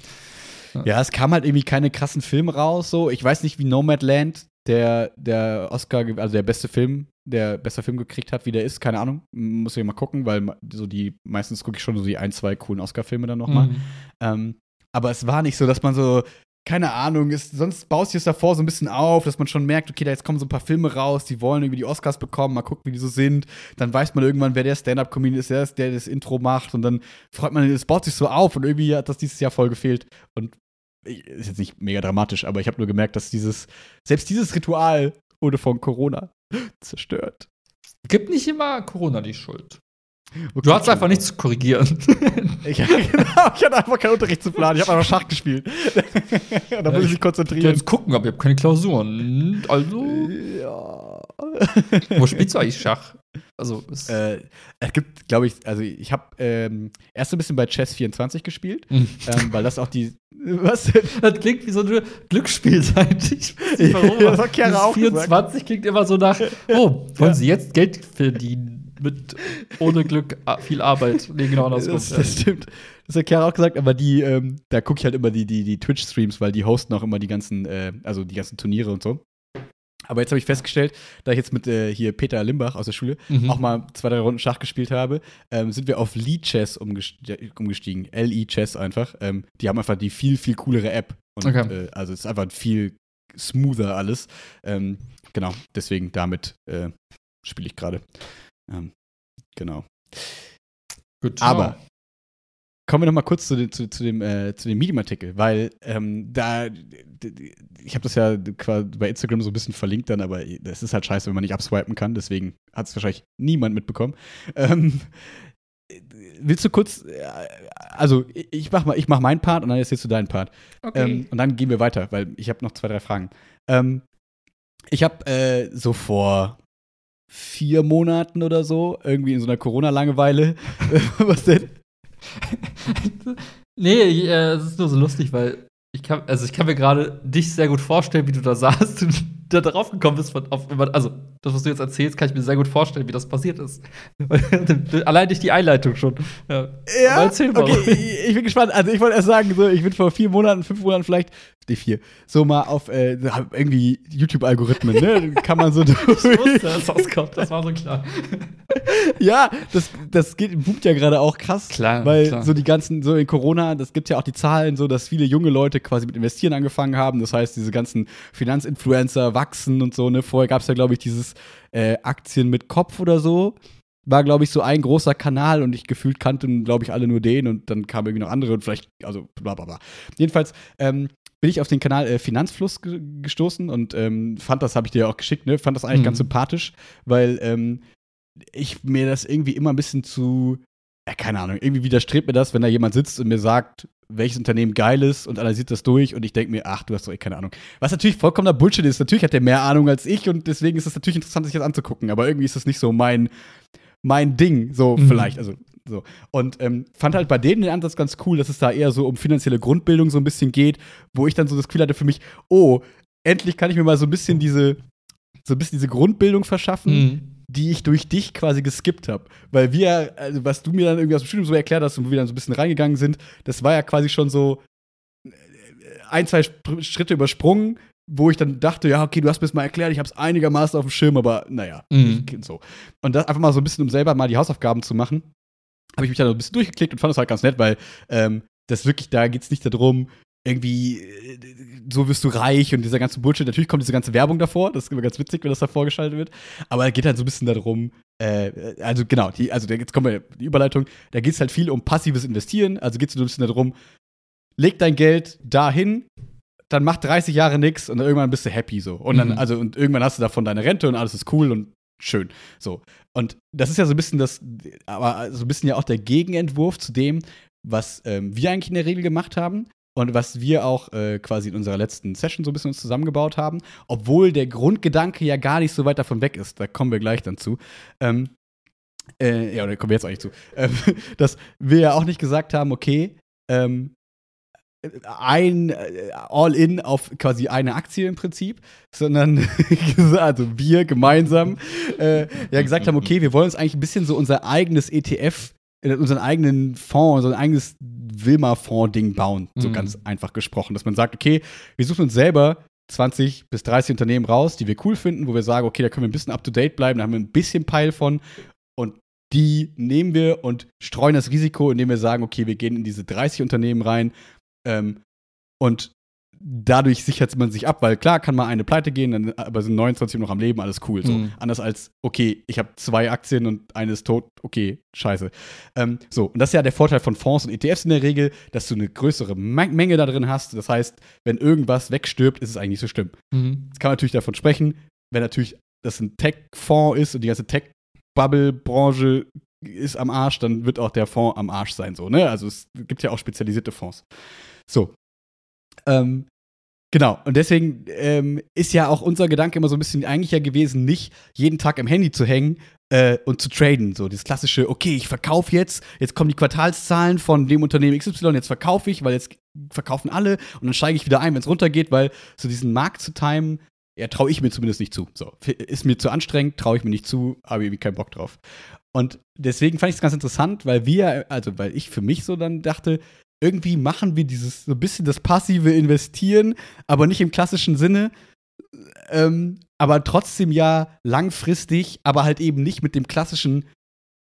Ja, es kam halt irgendwie keine krassen Filme raus. So, ich weiß nicht, wie Nomadland der der Oscar, also der beste Film, der bester Film gekriegt hat, wie der ist. Keine Ahnung, muss ich mal gucken, weil so die meistens gucke ich schon so die ein zwei coolen Oscar-Filme dann noch mal. Mhm. Ähm, aber es war nicht so, dass man so keine Ahnung, ist, sonst baust du es davor so ein bisschen auf, dass man schon merkt, okay, da jetzt kommen so ein paar Filme raus, die wollen irgendwie die Oscars bekommen, mal gucken, wie die so sind. Dann weiß man irgendwann, wer der Stand-Up-Comedian ist, der, der das Intro macht und dann freut man, es baut sich so auf und irgendwie hat das dieses Jahr voll gefehlt. Und ist jetzt nicht mega dramatisch, aber ich habe nur gemerkt, dass dieses, selbst dieses Ritual wurde von Corona zerstört. Gibt nicht immer Corona die Schuld. Okay, Du hast einfach nichts zu korrigieren. Ich, genau, ich hatte einfach keinen Unterricht zu planen. Ich habe einfach Schach gespielt. da muss ich mich Ich konzentrieren. jetzt gucken, aber ich habe keine Klausuren. Also, Ja. wo spielst du eigentlich Schach? Also, es, äh, es gibt, glaube ich, also ich habe ähm, erst ein bisschen bei Chess 24 gespielt, Mhm. ähm, weil das auch die. Was? Das klingt wie so eine Glücksspielseite. Ich weiß nicht warum. das hat Chiara auch gesagt. 24 klingt immer so nach, oh, wollen Ja. Sie jetzt Geld verdienen mit ohne Glück viel Arbeit? Nee, genau andersrum. Das, das stimmt. Das hat Chiara auch gesagt, aber die, ähm, da gucke ich halt immer die, die, die Twitch-Streams, weil die hosten auch immer die ganzen, äh, also die ganzen Turniere und so. Aber jetzt habe ich festgestellt, da ich jetzt mit äh, hier Peter Limbach aus der Schule Mhm. auch mal zwei, drei Runden Schach gespielt habe, ähm, sind wir auf Lee Chess umgest- umgestiegen. LE Chess einfach. Ähm, die haben einfach die viel, viel coolere App. Und, Okay. äh, also es ist einfach viel smoother alles. Ähm, genau, deswegen damit äh, spiele ich gerade. Ähm, genau. Gut, Aber kommen wir noch mal kurz zu, dem- zu, zu dem, äh, zu dem Medium-Artikel, weil ähm, da, ich habe das ja quasi bei Instagram so ein bisschen verlinkt dann, aber das ist halt scheiße, wenn man nicht abswipen kann, deswegen hat es wahrscheinlich niemand mitbekommen. Ähm, willst du kurz, äh, also ich ich mach mal, ich mach meinen Part und dann erzählst du deinen Part. okay. Ähm, und dann gehen wir weiter, weil ich habe noch zwei, drei Fragen. Ähm, ich habe äh, so vor vier Monaten oder so, irgendwie in so einer Corona-Langeweile, was denn? nee, äh, es ist nur so lustig, weil ich kann, also ich kann mir gerade dich sehr gut vorstellen, wie du da saßt und da drauf gekommen bist. Von, auf, also, das, was du jetzt erzählst, kann ich mir sehr gut vorstellen, wie das passiert ist. Allein durch die Einleitung schon. Ja, ja erzähl mal. Okay, ich, ich, bin gespannt. Also, ich wollte erst sagen, so, ich bin vor vier Monaten, fünf Monaten vielleicht, die vier, so mal auf äh, irgendwie YouTube-Algorithmen, ne? kann man so durch. ich wusste, dass das kommt, das war so klar. ja, das, das geht, boomt ja gerade auch krass. Klar. Weil klar. so die ganzen, so in Corona, das gibt ja auch die Zahlen so, dass viele junge Leute quasi mit Investieren angefangen haben. Das heißt, diese ganzen Finanzinfluencer wachsen und so, ne? Vorher gab es ja, glaube ich, dieses äh, Aktien mit Kopf oder so. War, glaube ich, so ein großer Kanal und ich gefühlt kannten, glaube ich, alle nur den und dann kamen irgendwie noch andere und vielleicht, also bla bla bla. Jedenfalls, ähm, bin ich auf den Kanal äh, Finanzfluss ge gestoßen und ähm, fand das, habe ich dir auch geschickt, ne? Fand das eigentlich mhm. ganz sympathisch, weil ähm, ich mir das irgendwie immer ein bisschen zu, ja, keine Ahnung, irgendwie widerstrebt mir das, wenn da jemand sitzt und mir sagt, welches Unternehmen geil ist und analysiert das durch und ich denke mir, ach, du hast doch eh keine Ahnung. Was natürlich vollkommener Bullshit ist. Natürlich hat der mehr Ahnung als ich und deswegen ist es natürlich interessant, sich das anzugucken, aber irgendwie ist das nicht so mein, mein Ding, so mhm. vielleicht. Also so. Und ähm, fand halt bei denen den Ansatz ganz cool, dass es da eher so um finanzielle Grundbildung so ein bisschen geht, wo ich dann so das Gefühl hatte für mich, oh, endlich kann ich mir mal so ein bisschen diese, so ein bisschen diese Grundbildung verschaffen, mhm. die ich durch dich quasi geskippt habe. Weil wir, also was du mir dann irgendwie aus dem Studium so erklärt hast und wo wir dann so ein bisschen reingegangen sind, das war ja quasi schon so äh, ein, zwei Schritte übersprungen, wo ich dann dachte, ja, okay, du hast mir das mal erklärt, ich habe es einigermaßen auf dem Schirm, aber naja, mhm. so. Und das einfach mal so ein bisschen, um selber mal die Hausaufgaben zu machen habe ich mich da noch ein bisschen durchgeklickt und fand das halt ganz nett, weil ähm, das wirklich, da geht es nicht darum, irgendwie, äh, so wirst du reich und dieser ganze Bullshit. Natürlich kommt diese ganze Werbung davor, das ist immer ganz witzig, wenn das da vorgeschaltet wird. Aber es geht halt so ein bisschen darum, äh, also genau, die, also jetzt kommen wir die Überleitung, da geht es halt viel um passives Investieren, also geht es so ein bisschen darum, leg dein Geld dahin, dann mach 30 Jahre nichts und dann irgendwann bist du happy so. Und dann, mhm. also, und irgendwann hast du davon deine Rente und alles ist cool und schön. So. Und das ist ja so ein bisschen das, aber so ein bisschen ja auch der Gegenentwurf zu dem, was ähm, wir eigentlich in der Regel gemacht haben und was wir auch äh, quasi in unserer letzten Session so ein bisschen uns zusammengebaut haben, obwohl der Grundgedanke ja gar nicht so weit davon weg ist. Da kommen wir gleich dann zu. Ähm, äh, ja, da kommen wir jetzt eigentlich zu. Ähm, dass wir ja auch nicht gesagt haben, okay, ähm, ein äh, All-in auf quasi eine Aktie im Prinzip, sondern also wir gemeinsam äh, ja gesagt haben, okay, wir wollen uns eigentlich ein bisschen so unser eigenes ETF, äh, unseren eigenen Fonds, unser eigenes Wilma-Fonds-Ding bauen, so mhm. ganz einfach gesprochen, dass man sagt, okay, wir suchen uns selber 20 bis 30 Unternehmen raus, die wir cool finden, wo wir sagen, okay, da können wir ein bisschen up to date bleiben, da haben wir ein bisschen Peil von und die nehmen wir und streuen das Risiko, indem wir sagen, okay, wir gehen in diese 30 Unternehmen rein ähm, und dadurch sichert man sich ab, weil klar kann mal eine pleite gehen, dann, aber sind 29 noch am Leben, alles cool. So. Mhm. Anders als, okay, ich habe zwei Aktien und eine ist tot, okay, scheiße. Ähm, so, und das ist ja der Vorteil von Fonds und ETFs in der Regel, dass du eine größere Menge da drin hast. Das heißt, wenn irgendwas wegstirbt, ist es eigentlich nicht so schlimm. Mhm. Jetzt kann man natürlich davon sprechen, wenn natürlich das ein Tech-Fonds ist und die ganze Tech-Bubble-Branche ist am Arsch, dann wird auch der Fonds am Arsch sein, so, ne? Also es gibt ja auch spezialisierte Fonds. So. Ähm, genau. Und deswegen ähm, ist ja auch unser Gedanke immer so ein bisschen eigentlich ja gewesen, nicht jeden Tag im Handy zu hängen äh, und zu traden. So das klassische, okay, ich verkaufe jetzt, jetzt kommen die Quartalszahlen von dem Unternehmen XY, jetzt verkaufe ich, weil jetzt verkaufen alle und dann steige ich wieder ein, wenn es runtergeht, weil so diesen Markt zu timen, ja, traue ich mir zumindest nicht zu. So, ist mir zu anstrengend, traue ich mir nicht zu, habe irgendwie keinen Bock drauf. Und deswegen fand ich es ganz interessant, weil wir, also weil ich für mich so dann dachte, irgendwie machen wir dieses so ein bisschen das passive Investieren, aber nicht im klassischen Sinne, ähm, aber trotzdem ja langfristig, aber halt eben nicht mit dem klassischen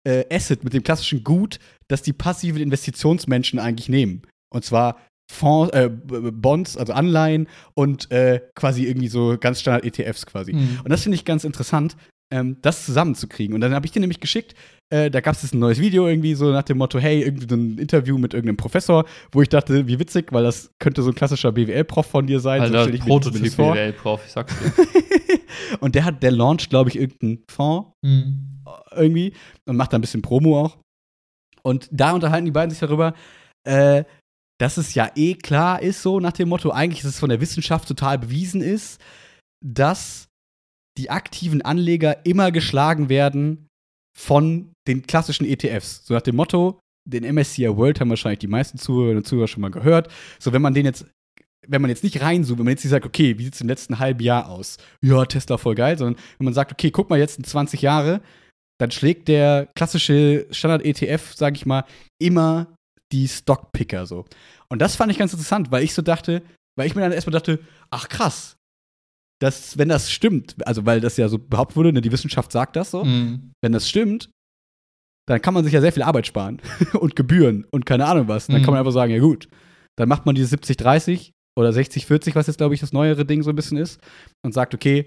äh, Asset, mit dem klassischen Gut, das die passiven Investitionsmenschen eigentlich nehmen. Und zwar Fonds, äh, Bonds, also Anleihen und äh, quasi irgendwie so ganz Standard ETFs quasi. Mhm. Und das finde ich ganz interessant, ähm, das zusammenzukriegen. Und dann habe ich dir nämlich geschickt, äh, da gab es ein neues Video irgendwie so nach dem Motto, hey, irgendwie so ein Interview mit irgendeinem Professor, wo ich dachte, wie witzig, weil das könnte so ein klassischer BWL-Prof von dir sein. Alter, so Prototyp BWL-Prof, ich sag's dir. und der hat, der launcht, glaube ich, irgendeinen Fonds mhm. irgendwie und macht da ein bisschen Promo auch. Und da unterhalten die beiden sich darüber, äh, dass es ja eh klar ist, so nach dem Motto, eigentlich ist es von der Wissenschaft total bewiesen ist, dass die aktiven Anleger immer geschlagen werden von den klassischen ETFs. So nach dem Motto, den MSCI World haben wahrscheinlich die meisten Zuhörer und Zuhörer schon mal gehört. So, wenn man den jetzt, wenn man jetzt nicht reinzoomt, wenn man jetzt nicht sagt, okay, wie sieht es im letzten halben Jahr aus? Ja, Tesla voll geil, sondern wenn man sagt, okay, guck mal jetzt in 20 Jahre, dann schlägt der klassische Standard-ETF, sag ich mal, immer die Stockpicker so. Und das fand ich ganz interessant, weil ich so dachte, weil ich mir dann erstmal dachte, ach krass, dass, wenn das stimmt, also weil das ja so behauptet wurde, ne, die Wissenschaft sagt das so, Mhm. wenn das stimmt, dann kann man sich ja sehr viel Arbeit sparen und Gebühren und keine Ahnung was. Dann Mhm. kann man einfach sagen, ja gut, dann macht man diese 70-30 oder 60-40, was jetzt, glaube ich, das neuere Ding so ein bisschen ist, und sagt, okay,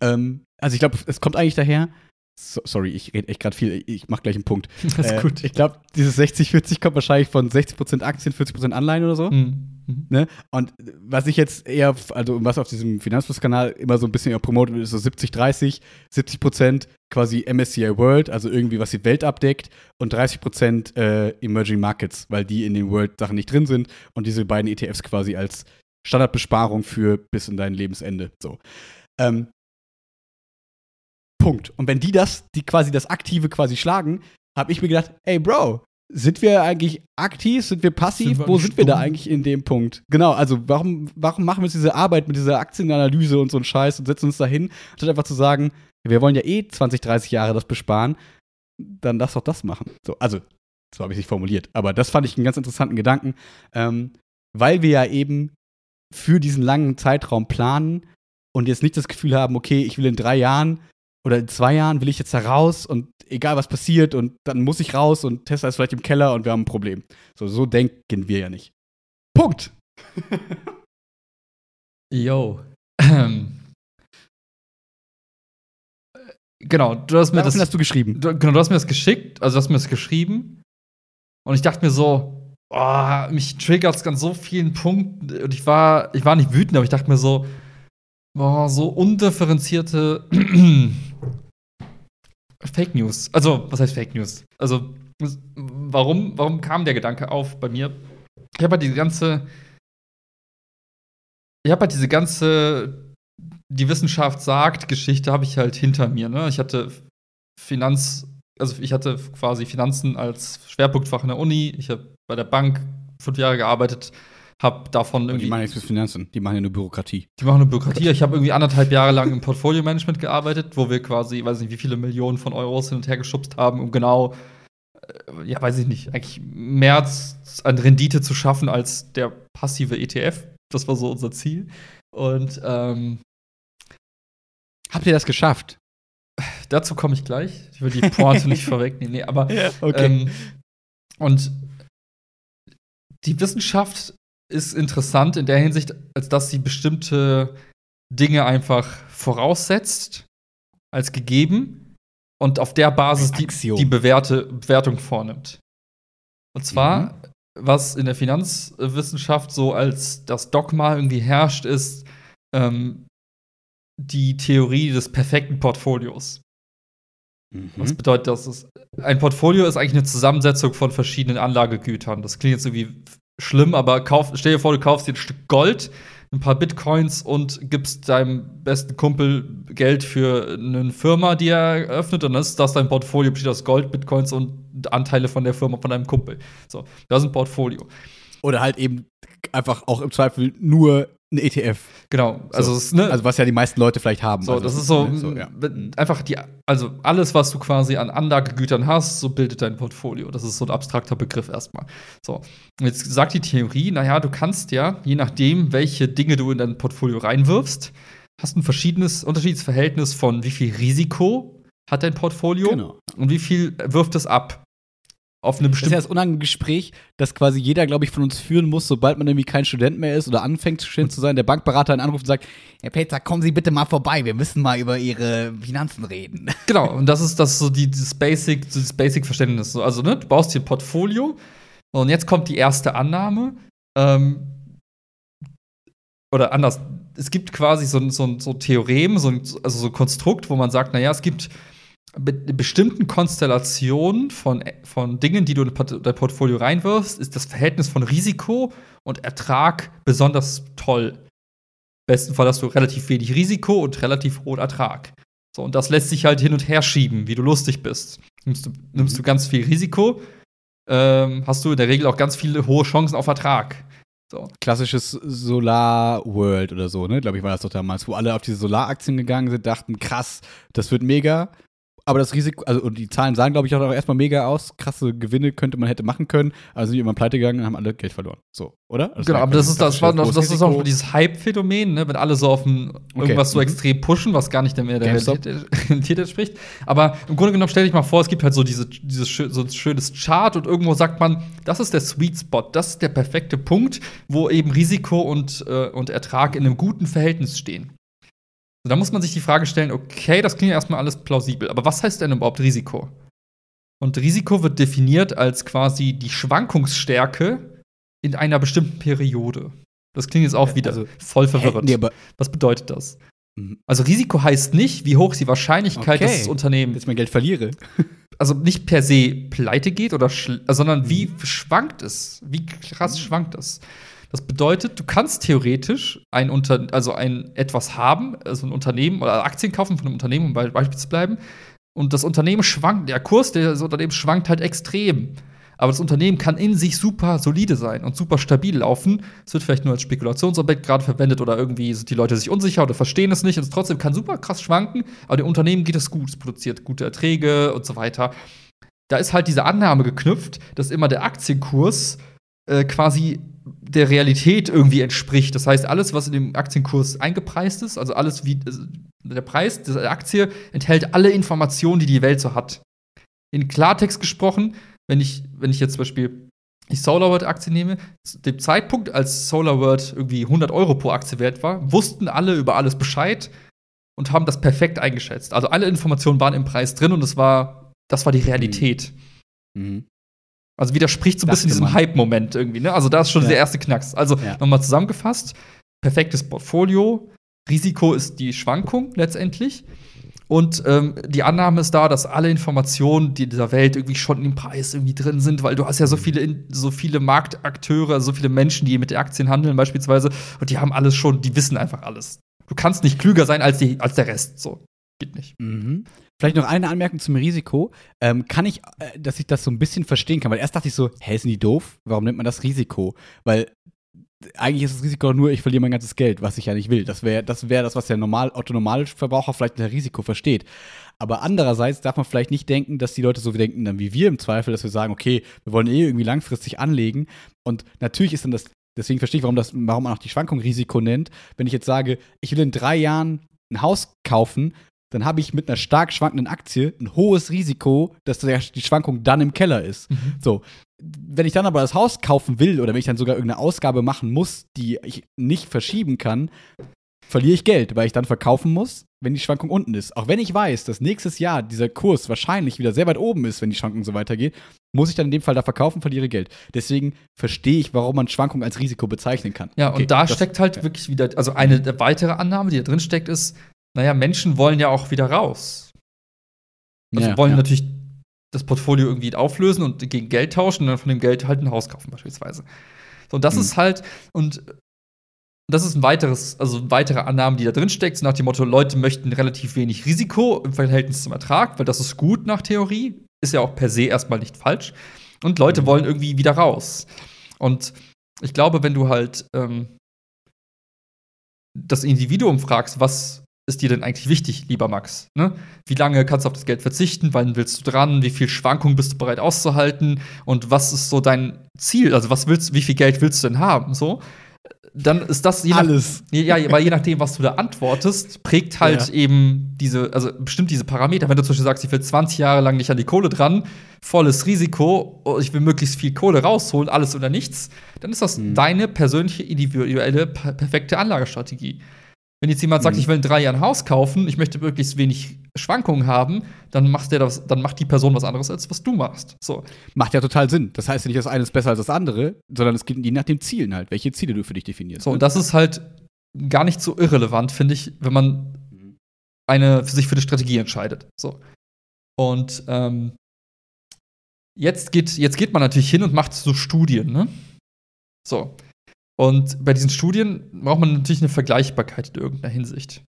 ähm, also ich glaube, es kommt eigentlich daher, so, sorry, ich rede echt gerade viel, ich mache gleich einen Punkt. Das ist Äh, gut. Ich glaube, dieses 60-40 kommt wahrscheinlich von 60% Aktien, 40% Anleihen oder so. Mhm. Mhm. Ne? Und was ich jetzt eher, also was auf diesem Finanzflusskanal immer so ein bisschen promotet wird, ist so 70-30, 70 Prozent quasi MSCI World, also irgendwie was die Welt abdeckt, und 30 Prozent äh, Emerging Markets, weil die in den World-Sachen nicht drin sind und diese beiden ETFs quasi als Standardbesparung für bis in dein Lebensende. So. Ähm, Punkt. Und wenn die das, die quasi das Aktive quasi schlagen, habe ich mir gedacht, ey Bro, sind wir eigentlich aktiv, sind wir passiv? Sind wir Wo sind wir da eigentlich in dem Punkt? Genau, also warum, warum machen wir jetzt diese Arbeit mit dieser Aktienanalyse und so einen Scheiß und setzen uns da hin, statt einfach zu sagen, wir wollen ja eh 20, 30 Jahre das besparen, dann lass doch das machen. So, also, so habe ich es nicht formuliert, aber das fand ich einen ganz interessanten Gedanken, ähm, weil wir ja eben für diesen langen Zeitraum planen und jetzt nicht das Gefühl haben, okay, ich will in drei Jahren oder in zwei Jahren will ich jetzt da raus und egal was passiert und dann muss ich raus und Tesla ist vielleicht im Keller und wir haben ein Problem. So, so denken wir ja nicht. Punkt. Yo. Ähm. Genau, du hast mir das, Daraufhin hast du geschrieben. du, genau, du hast mir das geschickt, also du hast mir das geschrieben. Und ich dachte mir so, oh, mich triggert es an so vielen Punkten. Und ich war, ich war nicht wütend, aber ich dachte mir so, boah, so undifferenzierte Fake News. Also, was heißt Fake News? Also, warum, warum kam der Gedanke auf bei mir? Ich habe halt diese ganze. Ich habe halt diese ganze. Die Wissenschaft sagt, Geschichte habe ich halt hinter mir. Ne? Ich hatte Finanz. Also, ich hatte quasi Finanzen als Schwerpunktfach in der Uni. Ich habe bei der Bank fünf Jahre gearbeitet. Habe davon irgendwie. die machen nichts mit Finanzen, die machen ja nur Bürokratie. Die machen eine Bürokratie. Ich habe irgendwie anderthalb Jahre lang im Portfolio-Management gearbeitet, wo wir quasi, weiß nicht, wie viele Millionen von Euros hin und her geschubst haben, um genau, äh, ja, weiß ich nicht, eigentlich mehr an Rendite zu schaffen als der passive ETF. Das war so unser Ziel. Und ähm, Habt ihr das geschafft? dazu komme ich gleich. Ich will die Pointe nicht vorwegnehmen. Nee, aber Okay. Ähm, und die Wissenschaft ist interessant in der Hinsicht, als dass sie bestimmte Dinge einfach voraussetzt, als gegeben und auf der Basis die, die Bewährte, Bewertung vornimmt. Und zwar, was in der Finanzwissenschaft so als das Dogma irgendwie herrscht, ist ähm, die Theorie des perfekten Portfolios. Was Mhm. bedeutet das? Ein Portfolio ist eigentlich eine Zusammensetzung von verschiedenen Anlagegütern. Das klingt jetzt irgendwie schlimm, aber kauf, stell dir vor, du kaufst dir ein Stück Gold, ein paar Bitcoins und gibst deinem besten Kumpel Geld für eine Firma, die er eröffnet, und dann ist das dein Portfolio, besteht aus Gold, Bitcoins und Anteile von der Firma von deinem Kumpel. So, das ist ein Portfolio. Oder halt eben einfach auch im Zweifel nur ein ETF. Genau, also, So. ist, ne, Also was ja die meisten Leute vielleicht haben. So, also, das ist so, ne, so ja. einfach die, also alles, was du quasi an Anlagegütern hast, so bildet dein Portfolio. Das ist so ein abstrakter Begriff erstmal. So, jetzt sagt die Theorie, naja, du kannst ja, je nachdem, welche Dinge du in dein Portfolio reinwirfst, hast ein verschiedenes, unterschiedliches Verhältnis von wie viel Risiko hat dein Portfolio Genau. und wie viel wirft es ab. Auf eine Das ist ja bestimmte. das unangenehme Gespräch, das quasi jeder, glaube ich, von uns führen muss, sobald man irgendwie kein Student mehr ist oder anfängt, Student zu sein, der Bankberater einen anruft und sagt, Herr Peter, kommen Sie bitte mal vorbei, wir müssen mal über Ihre Finanzen reden. Genau, und das ist das so die, dieses Basic, dieses Basic-Verständnis. So, Also, ne, du baust dir ein Portfolio und jetzt kommt die erste Annahme. Ähm, oder anders, es gibt quasi so, ein- so, so Theorem, so ein, also so ein Konstrukt, wo man sagt, naja, es gibt be bestimmten Konstellationen von, von Dingen, die du in dein Portfolio reinwirfst, ist das Verhältnis von Risiko und Ertrag besonders toll. Im besten Fall hast du relativ wenig Risiko und relativ hohen Ertrag. So, und das lässt sich halt hin und her schieben, wie du lustig bist. Nimmst du, nimmst du ganz viel Risiko, ähm, hast du in der Regel auch ganz viele hohe Chancen auf Ertrag. So. Klassisches Solar World oder so, ne? Glaube ich, war das doch damals, wo alle auf diese Solaraktien gegangen sind, dachten, krass, das wird mega aber das Risiko, also und die Zahlen sagen, glaube ich, auch erstmal mega aus. Krasse Gewinne könnte man hätte machen können. Also sind immer pleite gegangen und haben alle Geld verloren. So, oder? Das genau, aber das ist, das, war, das ist auch dieses Hype-Phänomen, ne? wenn alle so auf ein, irgendwas okay. so mhm. extrem pushen, was gar nicht mehr der Realität entspricht. Aber im Grunde genommen stell dich mal vor, es gibt halt so diese, dieses so ein schönes Chart und irgendwo sagt man, das ist der Sweet Spot, das ist der perfekte Punkt, wo eben Risiko und, äh, und Ertrag in einem guten Verhältnis stehen. Da muss man sich die Frage stellen, okay, das klingt ja erstmal alles plausibel, aber was heißt denn überhaupt Risiko? Und Risiko wird definiert als quasi die Schwankungsstärke in einer bestimmten Periode. Das klingt jetzt auch wieder also, voll verwirrend. Nee, was bedeutet das? Mhm. Also Risiko heißt nicht, wie hoch ist die Wahrscheinlichkeit, okay. dass das Unternehmen dass ich mein Geld verliere. also nicht per se pleite geht oder sondern wie mhm. schwankt es? Wie krass mhm. schwankt es? Das bedeutet, du kannst theoretisch ein Unter also ein etwas haben, also ein Unternehmen oder Aktien kaufen von einem Unternehmen, um bei Beispiel zu bleiben. Und das Unternehmen schwankt, der Kurs des Unternehmens schwankt halt extrem. Aber das Unternehmen kann in sich super solide sein und super stabil laufen. Es wird vielleicht nur als Spekulationsobjekt gerade verwendet oder irgendwie sind die Leute sich unsicher oder verstehen es nicht. Und es trotzdem kann super krass schwanken, aber dem Unternehmen geht es gut. Es produziert gute Erträge und so weiter. Da ist halt diese Annahme geknüpft, dass immer der Aktienkurs äh, quasi der Realität irgendwie entspricht. Das heißt, alles, was in dem Aktienkurs eingepreist ist, also alles wie also der Preis der Aktie, enthält alle Informationen, die die Welt so hat. In Klartext gesprochen, wenn ich, wenn ich jetzt zum Beispiel die SolarWorld-Aktie nehme, zu dem Zeitpunkt, als SolarWorld irgendwie 100 Euro pro Aktie wert war, wussten alle über alles Bescheid und haben das perfekt eingeschätzt. Also alle Informationen waren im Preis drin und das war, das war die Realität. Mhm. Mhm. Also widerspricht so ein bisschen diesem Hype-Moment irgendwie. Ne? Also da ist schon ja. der erste Knacks. Also ja. nochmal zusammengefasst: perfektes Portfolio, Risiko ist die Schwankung letztendlich. Und ähm, die Annahme ist da, dass alle Informationen, die in dieser Welt irgendwie schon im Preis irgendwie drin sind, weil du hast ja so mhm. viele, so viele Marktakteure, so viele Menschen, die mit den Aktien handeln beispielsweise, und die haben alles schon, die wissen einfach alles. Du kannst nicht klüger sein als, die, als der Rest. So, geht nicht. Mhm. Vielleicht noch eine Anmerkung zum Risiko. Ähm, kann ich, äh, dass ich das so ein bisschen verstehen kann, weil erst dachte ich so, hä, sind die doof? Warum nennt man das Risiko? Weil eigentlich ist das Risiko nur, ich verliere mein ganzes Geld, was ich ja nicht will. Das wäre das, wär das, was der normal, Otto-Normalverbraucher vielleicht unter Risiko versteht. Aber andererseits darf man vielleicht nicht denken, dass die Leute so denken dann wie wir im Zweifel, dass wir sagen, okay, wir wollen eh irgendwie langfristig anlegen. Und natürlich ist dann das, deswegen verstehe ich, warum, das, warum man auch die Schwankung Risiko nennt. Wenn ich jetzt sage, ich will in drei Jahren ein Haus kaufen dann habe ich mit einer stark schwankenden Aktie ein hohes Risiko, dass die Schwankung dann im Keller ist. Mhm. So. Wenn ich dann aber das Haus kaufen will oder wenn ich dann sogar irgendeine Ausgabe machen muss, die ich nicht verschieben kann, verliere ich Geld, weil ich dann verkaufen muss, wenn die Schwankung unten ist. Auch wenn ich weiß, dass nächstes Jahr dieser Kurs wahrscheinlich wieder sehr weit oben ist, wenn die Schwankung so weitergeht, muss ich dann in dem Fall da verkaufen, verliere Geld. Deswegen verstehe ich, warum man Schwankungen als Risiko bezeichnen kann. Ja, okay, und da steckt halt ja. wirklich wieder, also eine weitere Annahme, die da drin steckt, ist, naja, Menschen wollen ja auch wieder raus. Also ja, wollen ja. natürlich das Portfolio irgendwie auflösen und gegen Geld tauschen und dann von dem Geld halt ein Haus kaufen, beispielsweise. So, und das mhm. ist halt, und das ist ein weiteres, also eine weitere Annahme, die da drin steckt, so nach dem Motto, Leute möchten relativ wenig Risiko im Verhältnis zum Ertrag, weil das ist gut nach Theorie, ist ja auch per se erstmal nicht falsch. Und Leute mhm. wollen irgendwie wieder raus. Und ich glaube, wenn du halt ähm, das Individuum fragst, was ist dir denn eigentlich wichtig, lieber Max? Ne? Wie lange kannst du auf das Geld verzichten? Wann willst du dran? Wie viel Schwankungen bist du bereit auszuhalten? Und was ist so dein Ziel? Also, was willst, wie viel Geld willst du denn haben? So, dann ist das je alles. Nach, ja, weil je nachdem, was du da antwortest, prägt halt ja. eben diese, also bestimmt diese Parameter. Wenn du zum Beispiel sagst, ich will 20 Jahre lang nicht an die Kohle dran, volles Risiko, oh, ich will möglichst viel Kohle rausholen, alles oder nichts, dann ist das mhm. deine persönliche, individuelle, perfekte Anlagestrategie. Wenn jetzt jemand sagt, mhm. ich will in drei Jahren ein Haus kaufen, ich möchte möglichst wenig Schwankungen haben, dann macht der das, dann macht die Person was anderes, als was du machst. So. Macht ja total Sinn. Das heißt ja nicht, das eine ist besser als das andere, sondern es geht je nach dem Zielen halt, welche Ziele du für dich definierst. So, ne? und das ist halt gar nicht so irrelevant, finde ich, wenn man eine für sich für eine Strategie entscheidet. So. Und ähm, jetzt, geht, jetzt geht man natürlich hin und macht so Studien, ne? So. Und bei diesen Studien braucht man natürlich eine Vergleichbarkeit in irgendeiner Hinsicht.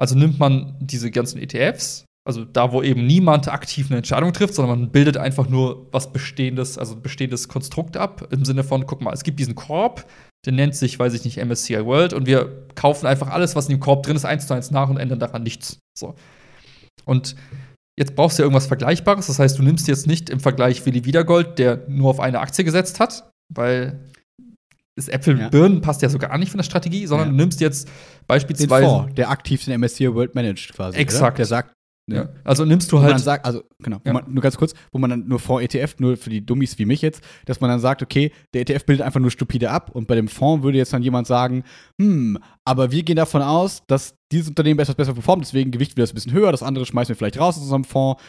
Also nimmt man diese ganzen ETFs, Also da, wo eben niemand aktiv eine Entscheidung trifft, sondern man bildet einfach nur was Bestehendes, also ein bestehendes Konstrukt ab, im Sinne von, guck mal, es gibt diesen Korb, der nennt sich, weiß ich nicht, MSCI World und wir kaufen einfach alles, was in dem Korb drin ist, eins zu eins nach und ändern daran nichts. So. Und jetzt brauchst du ja irgendwas Vergleichbares. Das heißt, du nimmst jetzt nicht im Vergleich Willi Wiedergold, der nur auf eine Aktie gesetzt hat, weil das Äpfel Ja. Birnen passt ja so gar nicht von der Strategie, sondern Ja. du nimmst jetzt Den beispielsweise. Fonds, der aktiv den MSCI World managt quasi. Exakt. Oder? Der sagt, Ja. ne? Also nimmst du wo man dann halt. sagt, also genau, Ja. man, nur ganz kurz, wo man dann nur Fonds ETF, nur für die Dummies wie mich jetzt, dass man dann sagt, okay, der ETF bildet einfach nur stupide ab und bei dem Fonds würde jetzt dann jemand sagen, hm, aber wir gehen davon aus, dass dieses Unternehmen etwas besser performt, deswegen gewichten wir das ein bisschen höher, das andere schmeißen wir vielleicht raus aus unserem Fonds,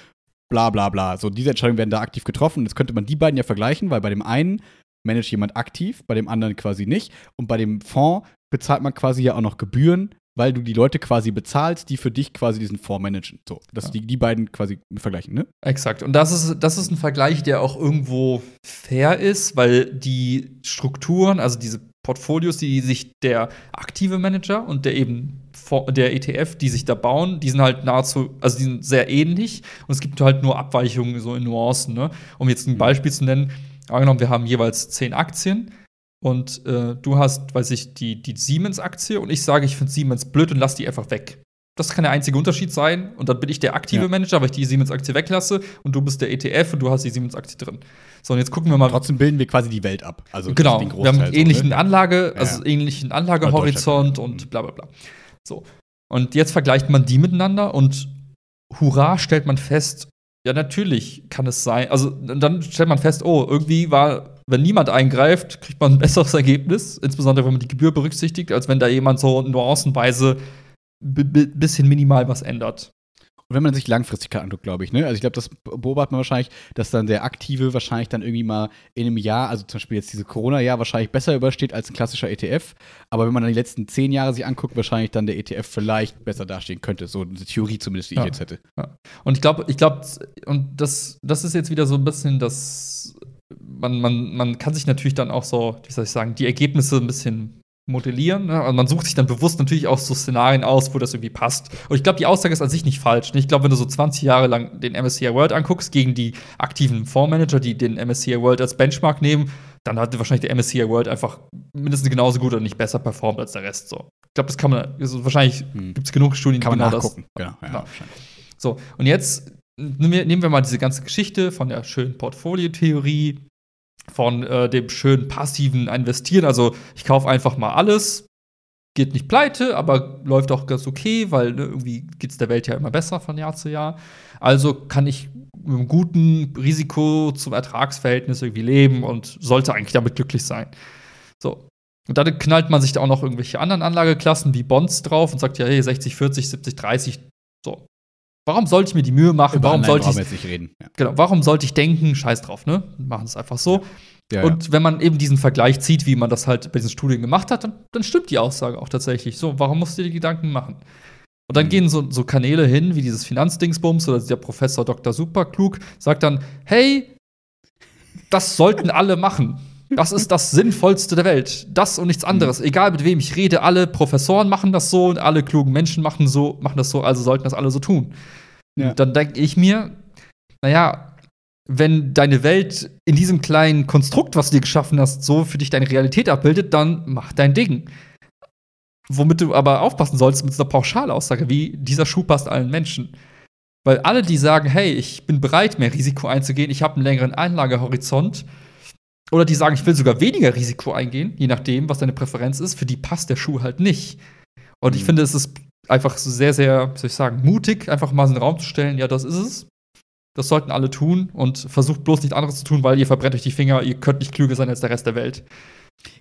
bla bla bla. So, diese Entscheidungen werden da aktiv getroffen. Und jetzt könnte man die beiden ja vergleichen, weil bei dem einen managt jemand aktiv, bei dem anderen quasi nicht. Und bei dem Fonds bezahlt man quasi ja auch noch Gebühren, weil du die Leute quasi bezahlst, die für dich quasi diesen Fonds managen. So, dass Ja. die, die beiden quasi vergleichen, ne? Exakt. Und das ist, das ist ein Vergleich, der auch irgendwo fair ist, weil die Strukturen, also diese Portfolios, die sich der aktive Manager und der eben der ETF, die sich da bauen, die sind halt nahezu, also die sind sehr ähnlich und es gibt halt nur Abweichungen so in Nuancen. Ne? Um jetzt ein Beispiel zu nennen, angenommen, wir haben jeweils zehn Aktien und äh, du hast, weiß ich, die, die Siemens-Aktie und ich sage, ich finde Siemens blöd und lass die einfach weg. Das kann der einzige Unterschied sein. Und dann bin ich der aktive Ja. Manager, weil ich die Siemens-Aktie weglasse und du bist der ETF und du hast die Siemens-Aktie drin. So, und jetzt gucken wir mal. Trotzdem bilden wir quasi die Welt ab. Also genau, wir haben einen ähnlichen so, ne? Anlage, Ja, also ähnlichen Anlagehorizont und bla bla bla. So. Und jetzt vergleicht man die miteinander und hurra, stellt man fest, ja, natürlich kann es sein. Also dann stellt man fest, oh, irgendwie war, wenn niemand eingreift, kriegt man ein besseres Ergebnis, insbesondere wenn man die Gebühr berücksichtigt, als wenn da jemand so nuancenweise bi- bi- bisschen minimal was ändert. Und wenn man sich Langfristigkeit anguckt, glaube ich, ne? Also ich glaube, das beobachtet man wahrscheinlich, dass dann der Aktive wahrscheinlich dann irgendwie mal in einem Jahr, also zum Beispiel jetzt dieses Corona-Jahr, wahrscheinlich besser übersteht als ein klassischer ETF. Aber wenn man dann die letzten zehn Jahre sich anguckt, wahrscheinlich dann der ETF vielleicht besser dastehen könnte. So eine Theorie zumindest, die Ja. ich jetzt hätte. Und ich glaube, ich glaube, und das, das ist jetzt wieder so ein bisschen das, man, man, man kann sich natürlich dann auch so, wie soll ich sagen, die Ergebnisse ein bisschen modellieren. Ne? Und man sucht sich dann bewusst natürlich auch so Szenarien aus, wo das irgendwie passt. Und ich glaube, die Aussage ist an sich nicht falsch. ne? Ich glaube, wenn du so 20 Jahre lang den MSCI World anguckst, gegen die aktiven Fondsmanager, die den MSCI World als Benchmark nehmen, dann hat wahrscheinlich der MSCI World einfach mindestens genauso gut oder nicht besser performt als der Rest. So. Ich glaube, das kann man, also wahrscheinlich Hm. gibt es genug Studien, Kann man genau nachgucken. Genau, ja, Genau. so, und jetzt nehmen wir mal diese ganze Geschichte von der schönen Portfoliotheorie, von äh, dem schönen passiven Investieren. Also ich kaufe einfach mal alles, geht nicht pleite, aber läuft auch ganz okay, weil ne, irgendwie geht es der Welt ja immer besser von Jahr zu Jahr. Also kann ich mit einem guten Risiko zum Ertragsverhältnis irgendwie leben und sollte eigentlich damit glücklich sein. So. Und dann knallt man sich da auch noch irgendwelche anderen Anlageklassen wie Bonds drauf und sagt ja, hey, 60, 40, 70, 30. So. Warum sollte ich mir die Mühe machen? Über Warum sollte ich, jetzt nicht reden. Ja. genau, warum sollte ich denken? Scheiß drauf, ne? Wir Machen es einfach so. Ja, Und wenn man eben diesen Vergleich zieht, wie man das halt bei diesen Studien gemacht hat, dann, dann stimmt die Aussage auch tatsächlich. So, warum musst du dir die Gedanken machen? Und dann Mhm. gehen so, so Kanäle hin, wie dieses Finanzdingsbums oder der Professor Dr. Superklug, sagt dann, hey, das sollten alle machen. Das ist das Sinnvollste der Welt. Das und nichts anderes. Egal mit wem ich rede, alle Professoren machen das so und alle klugen Menschen machen so, machen das so, also sollten das alle so tun. Ja. Dann denke ich mir, naja, wenn deine Welt in diesem kleinen Konstrukt, was du dir geschaffen hast, so für dich deine Realität abbildet, dann mach dein Ding. Womit du aber aufpassen solltest mit so einer Pauschalaussage wie dieser Schuh passt allen Menschen. Weil alle, die sagen, hey, ich bin bereit, mehr Risiko einzugehen, ich habe einen längeren Einlagehorizont, oder die sagen, ich will sogar weniger Risiko eingehen, je nachdem, was deine Präferenz ist, für die passt der Schuh halt nicht. Und ich Mhm. finde, es ist einfach sehr, sehr, wie soll ich sagen, mutig, einfach mal so in den Raum zu stellen, ja, das ist es. Das sollten alle tun und versucht bloß nicht anderes zu tun, weil ihr verbrennt euch die Finger, ihr könnt nicht klüger sein als der Rest der Welt.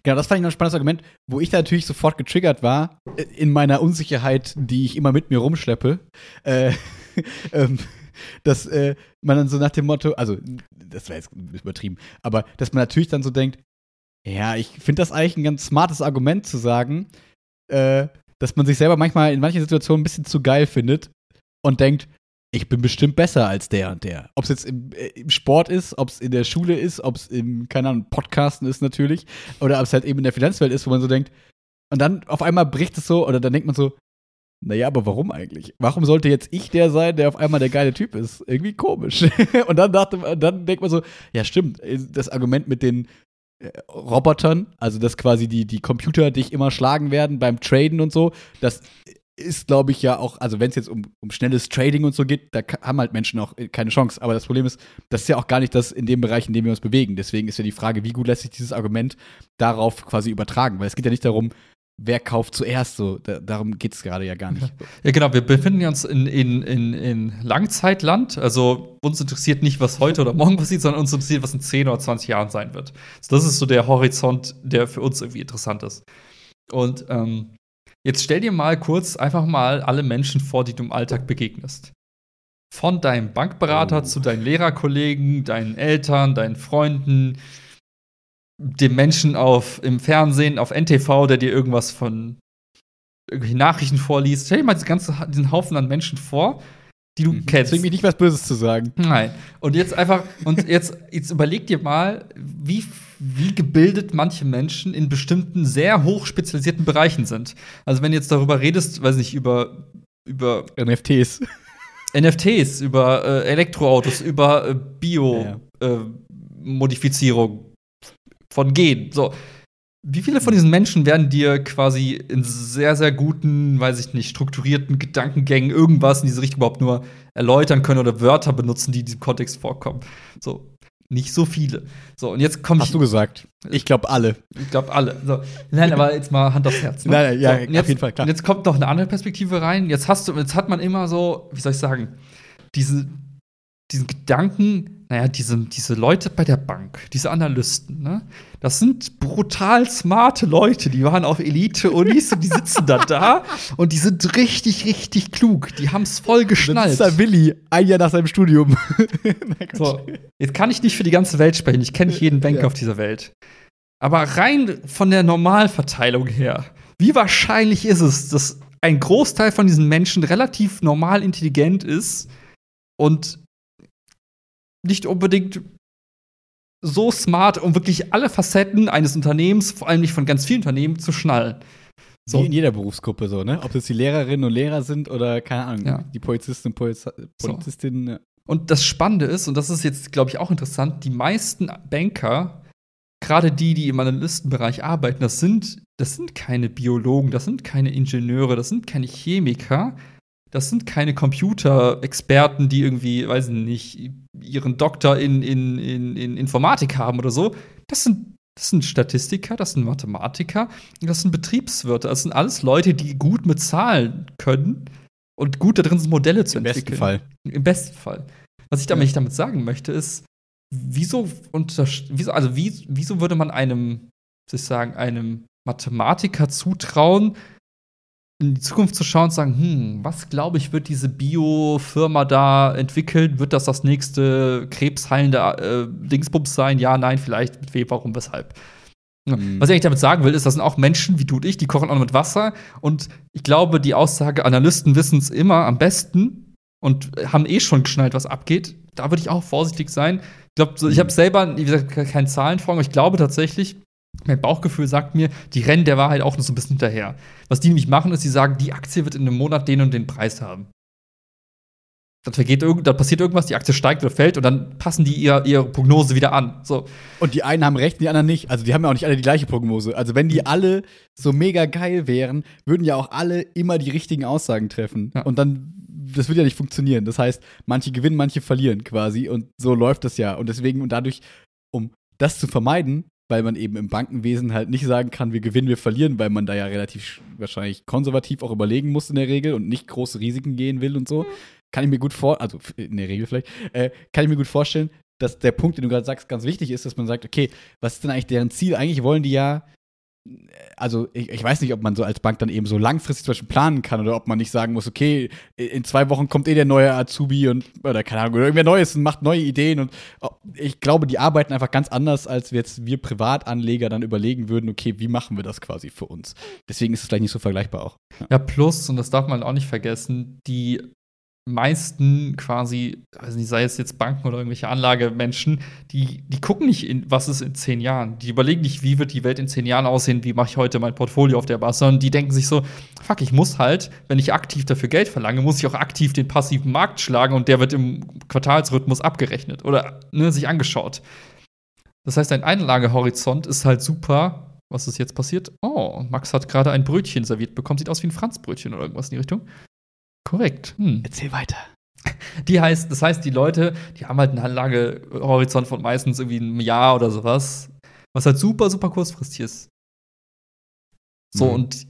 Genau, das fand ich noch ein spannendes Argument, wo ich da natürlich sofort getriggert war, äh, in meiner Unsicherheit, die ich immer mit mir rumschleppe, äh, ähm, dass äh, man dann so nach dem Motto, also, das war jetzt übertrieben, aber dass man natürlich dann so denkt, ja, ich finde das eigentlich ein ganz smartes Argument zu sagen, äh, dass man sich selber manchmal in manchen Situationen ein bisschen zu geil findet und denkt, ich bin bestimmt besser als der und der. Ob es jetzt im, äh, im Sport ist, ob es in der Schule ist, ob es im, keine Ahnung, Podcasten ist natürlich, oder ob es halt eben in der Finanzwelt ist, wo man so denkt, und dann auf einmal bricht es so, oder dann denkt man so, Naja, aber warum eigentlich? Warum sollte jetzt ich der sein, der auf einmal der geile Typ ist? Irgendwie komisch. und dann dachte dann denkt man so, ja, stimmt, das Argument mit den äh, Robotern, also dass quasi die, die Computer dich immer schlagen werden beim Traden und so, das ist, glaube ich, ja auch, also wenn es jetzt um, um schnelles Trading und so geht, da haben halt Menschen auch äh, keine Chance. Aber das Problem ist, das ist ja auch gar nicht das in dem Bereich, in dem wir uns bewegen. Deswegen ist ja die Frage, wie gut lässt sich dieses Argument darauf quasi übertragen? Weil es geht ja nicht darum, wer kauft zuerst so. Da, darum geht es gerade ja gar nicht. Ja, genau. Wir befinden uns in, in, in, in Langzeitland. Also uns interessiert nicht, was heute oder morgen passiert, sondern uns interessiert, was in 10 oder 20 Jahren sein wird. Also das ist so der Horizont, der für uns irgendwie interessant ist. Und ähm, jetzt stell dir mal kurz einfach mal alle Menschen vor, die du im Alltag begegnest. Von deinem Bankberater oh. zu deinen Lehrerkollegen, deinen Eltern, deinen Freunden, dem Menschen auf, im Fernsehen, auf NTV, der dir irgendwas von irgendwelchen Nachrichten vorliest. Stell dir mal ganze, diesen Haufen an Menschen vor, die du mhm. kennst. Deswegen mir nicht was Böses zu sagen. Nein. Und jetzt einfach, und jetzt, jetzt überleg dir mal, wie, wie gebildet manche Menschen in bestimmten sehr hoch spezialisierten Bereichen sind. Also, wenn du jetzt darüber redest, weiß nicht, über, über NFTs. NFTs, über äh, Elektroautos, über äh, Bio-Modifizierung. Ja, äh, von gehen. So. Wie viele von diesen Menschen werden dir quasi in sehr, sehr guten, weiß ich nicht, strukturierten Gedankengängen irgendwas in diese Richtung überhaupt nur erläutern können oder Wörter benutzen, die in diesem Kontext vorkommen? So, nicht so viele. So, und jetzt kommt. Hast du gesagt? Ich glaube alle. Ich glaube alle. So. Nein, aber jetzt mal Hand aufs Herz. Ne? Nein, nein, ja, so, jetzt, auf jeden Fall, klar. Und jetzt kommt noch eine andere Perspektive rein. Jetzt hast du, jetzt hat man immer so, wie soll ich sagen, diese, diesen Gedanken, naja, diese, diese Leute bei der Bank, diese Analysten, ne? Das sind brutal smarte Leute, die waren auf Elite-Unis und die sitzen da da und die sind richtig, richtig klug. Die haben es voll geschnallt. Das ist der Willi, ein Jahr nach seinem Studium. so, jetzt kann ich nicht für die ganze Welt sprechen, ich kenne nicht jeden Banker ja. auf dieser Welt. Aber rein von der Normalverteilung her, wie wahrscheinlich ist es, dass ein Großteil von diesen Menschen relativ normal intelligent ist und nicht unbedingt so smart, um wirklich alle Facetten eines Unternehmens, vor allem nicht von ganz vielen Unternehmen, zu schnallen. So. Wie in jeder Berufsgruppe so, ne? Ob das die Lehrerinnen und Lehrer sind oder, keine Ahnung, ja. die Polizisten und Poliz Polizistinnen. So. Und das Spannende ist, und das ist jetzt, glaube ich, auch interessant, die meisten Banker, gerade die, die im Analystenbereich arbeiten, das sind, das sind keine Biologen, das sind keine Ingenieure, das sind keine Chemiker, das sind keine Computerexperten, die irgendwie, weiß ich nicht, ihren Doktor in, in, in, in Informatik haben oder so. Das sind, das sind Statistiker, das sind Mathematiker, das sind Betriebswirte. Das sind alles Leute, die gut mit Zahlen können und gut da drin sind, Modelle zu Im entwickeln. Im besten Fall. Im besten Fall. Was ich damit, ja. damit sagen möchte, ist, wieso, wieso, also wie, wieso würde man einem, soll ich sagen, einem Mathematiker zutrauen, in die Zukunft zu schauen und sagen, hm, was glaube ich, wird diese Bio-Firma da entwickeln? Wird das das nächste krebsheilende äh, Dingsbums sein? Ja, nein, vielleicht, mit wem, warum, weshalb? Mhm. Was ich eigentlich damit sagen will, ist, das sind auch Menschen wie du und ich, die kochen auch noch mit Wasser. Und ich glaube, die Aussage, Analysten wissen es immer am besten und haben eh schon geschnallt, was abgeht. Da würde ich auch vorsichtig sein. Ich glaube, ich mhm. habe selber, wie gesagt, keine Zahlen vor, aber ich glaube tatsächlich, mein Bauchgefühl sagt mir, die rennen der Wahrheit auch noch so ein bisschen hinterher. Was die nämlich machen, ist, sie sagen, die Aktie wird in einem Monat den und den Preis haben. Dann, vergeht irgend, dann passiert irgendwas, die Aktie steigt oder fällt und dann passen die ihr, ihre Prognose wieder an. So. Und die einen haben recht, die anderen nicht. Also die haben ja auch nicht alle die gleiche Prognose. Also wenn die alle so mega geil wären, würden ja auch alle immer die richtigen Aussagen treffen. Ja. Und dann, das würde ja nicht funktionieren. Das heißt, manche gewinnen, manche verlieren quasi. Und so läuft das ja. Und deswegen, und dadurch, um das zu vermeiden, weil man eben im Bankenwesen halt nicht sagen kann, wir gewinnen, wir verlieren, weil man da ja relativ wahrscheinlich konservativ auch überlegen muss in der Regel und nicht große Risiken gehen will und so. Kann ich mir gut vor, also in der Regel vielleicht, äh, kann ich mir gut vorstellen, dass der Punkt, den du gerade sagst, ganz wichtig ist, dass man sagt, okay, was ist denn eigentlich deren Ziel? Eigentlich wollen die ja also ich, ich, weiß nicht, ob man so als Bank dann eben so langfristig zum Beispiel planen kann oder ob man nicht sagen muss, okay, in zwei Wochen kommt eh der neue Azubi und oder keine Ahnung, irgendwer Neues und macht neue Ideen und oh, ich glaube, die arbeiten einfach ganz anders, als jetzt wir Privatanleger dann überlegen würden, okay, wie machen wir das quasi für uns? Deswegen ist es vielleicht nicht so vergleichbar auch. Ja, ja plus, und das darf man auch nicht vergessen, die meisten quasi, weiß sei es jetzt Banken oder irgendwelche Anlagemenschen, die, die gucken nicht, in, was ist in zehn Jahren. Die überlegen nicht, wie wird die Welt in zehn Jahren aussehen, wie mache ich heute mein Portfolio auf der Basis, sondern die denken sich so, fuck, ich muss halt, wenn ich aktiv dafür Geld verlange, muss ich auch aktiv den passiven Markt schlagen und der wird im Quartalsrhythmus abgerechnet oder ne, sich angeschaut. Das heißt, ein Einlagehorizont ist halt super. Was ist jetzt passiert? Oh, Max hat gerade ein Brötchen serviert bekommen. Sieht aus wie ein Franzbrötchen oder irgendwas in die Richtung. Korrekt. Hm. Erzähl weiter. Die heißt, das heißt, die Leute, die haben halt einen Anlagehorizont von meistens irgendwie einem Jahr oder sowas, was halt super, super kurzfristig ist. So, mhm. und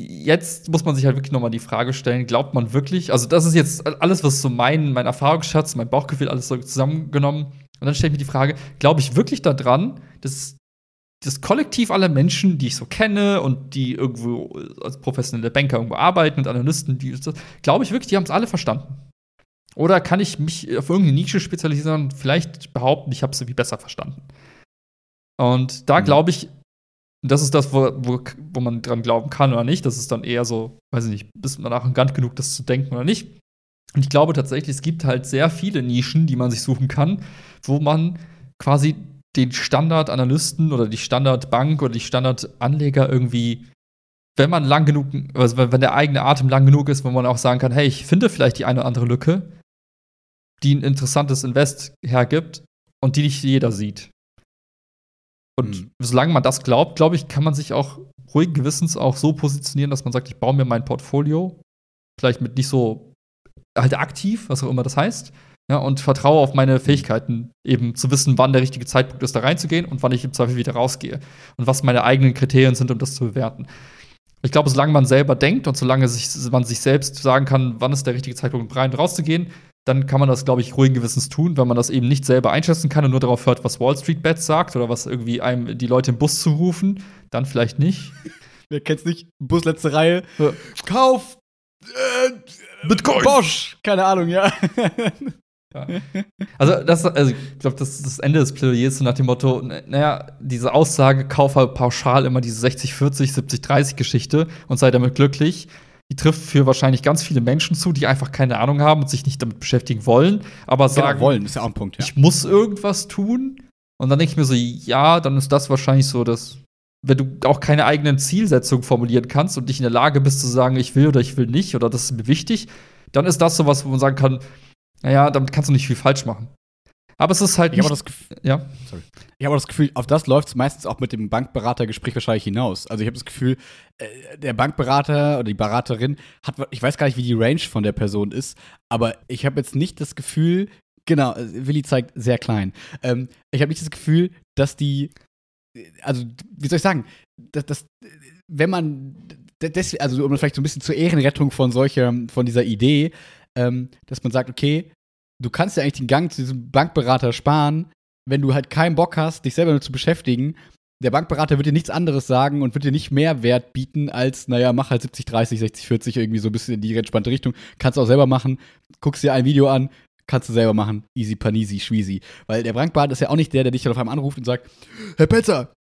jetzt muss man sich halt wirklich nochmal die Frage stellen, glaubt man wirklich, also das ist jetzt alles, was so mein, mein Erfahrungsschatz, mein Bauchgefühl, alles so zusammengenommen. Und dann stelle ich mir die Frage, glaube ich wirklich daran, dass das Kollektiv aller Menschen, die ich so kenne und die irgendwo als professionelle Banker irgendwo arbeiten und Analysten, die glaube ich wirklich, die haben es alle verstanden. Oder kann ich mich auf irgendeine Nische spezialisieren und vielleicht behaupten, ich habe es irgendwie besser verstanden? Und da mhm. glaube ich, das ist das, wo, wo, wo man dran glauben kann oder nicht. Das ist dann eher so, weiß ich nicht, bist man arrogant genug, das zu denken oder nicht. Und ich glaube tatsächlich, es gibt halt sehr viele Nischen, die man sich suchen kann, wo man quasi den Standardanalysten oder die Standardbank oder die Standardanleger irgendwie, wenn man lang genug, also wenn der eigene Atem lang genug ist, wo man auch sagen kann, hey, ich finde vielleicht die eine oder andere Lücke, die ein interessantes Invest hergibt und die nicht jeder sieht. Und mhm. solange man das glaubt, glaube ich, kann man sich auch ruhigen Gewissens auch so positionieren, dass man sagt, ich baue mir mein Portfolio, vielleicht mit nicht so halt aktiv, was auch immer das heißt, ja, und vertraue auf meine Fähigkeiten, eben zu wissen, wann der richtige Zeitpunkt ist, da reinzugehen und wann ich im Zweifel wieder rausgehe. Und was meine eigenen Kriterien sind, um das zu bewerten. Ich glaube, solange man selber denkt und solange sich, man sich selbst sagen kann, wann ist der richtige Zeitpunkt, rein und rauszugehen, dann kann man das, glaube ich, ruhigen Gewissens tun, wenn man das eben nicht selber einschätzen kann und nur darauf hört, was Wall Street Bets sagt oder was irgendwie einem die Leute im Bus zurufen, dann vielleicht nicht. Wer kennt's nicht? Bus letzte Reihe. Ja. Kauf äh, Bitcoin. Bosch. Keine Ahnung, ja. Ja. Also, das, also ich glaube, das ist das Ende des Plädoyers nach dem Motto, naja, diese Aussage, kauf halt pauschal immer diese 60-40, 70-30-Geschichte und sei damit glücklich, die trifft für wahrscheinlich ganz viele Menschen zu, die einfach keine Ahnung haben und sich nicht damit beschäftigen wollen, aber genau, sagen, wollen, ist ja auch ein Punkt, ja. ich muss irgendwas tun. Und dann denke ich mir so, ja, dann ist das wahrscheinlich so, dass wenn du auch keine eigenen Zielsetzungen formulieren kannst und nicht in der Lage bist zu sagen, ich will oder ich will nicht oder das ist mir wichtig, dann ist das so was, wo man sagen kann, naja, damit kannst du nicht viel falsch machen. Aber es ist halt ich nicht. Das Gefühl, ja. Sorry. Ich habe das Gefühl, auf das läuft es meistens auch mit dem Bankberatergespräch wahrscheinlich hinaus. Also ich habe das Gefühl, äh, der Bankberater oder die Beraterin hat, ich weiß gar nicht, wie die Range von der Person ist, aber ich habe jetzt nicht das Gefühl, genau, äh, Willi zeigt sehr klein. Ähm, ich habe nicht das Gefühl, dass die, also wie soll ich sagen, dass, dass wenn man, das, also um vielleicht so ein bisschen zur Ehrenrettung von solcher, von dieser Idee, ähm, dass man sagt, okay, du kannst ja eigentlich den Gang zu diesem Bankberater sparen, wenn du halt keinen Bock hast, dich selber nur zu beschäftigen. Der Bankberater wird dir nichts anderes sagen und wird dir nicht mehr Wert bieten als, naja, mach halt 70, 30, 60, 40 irgendwie so ein bisschen in die entspannte Richtung. Kannst du auch selber machen. Guckst dir ein Video an, kannst du selber machen. Easy panisi, schweezy. Weil der Bankberater ist ja auch nicht der, der dich dann auf einmal anruft und sagt, Herr Petzer,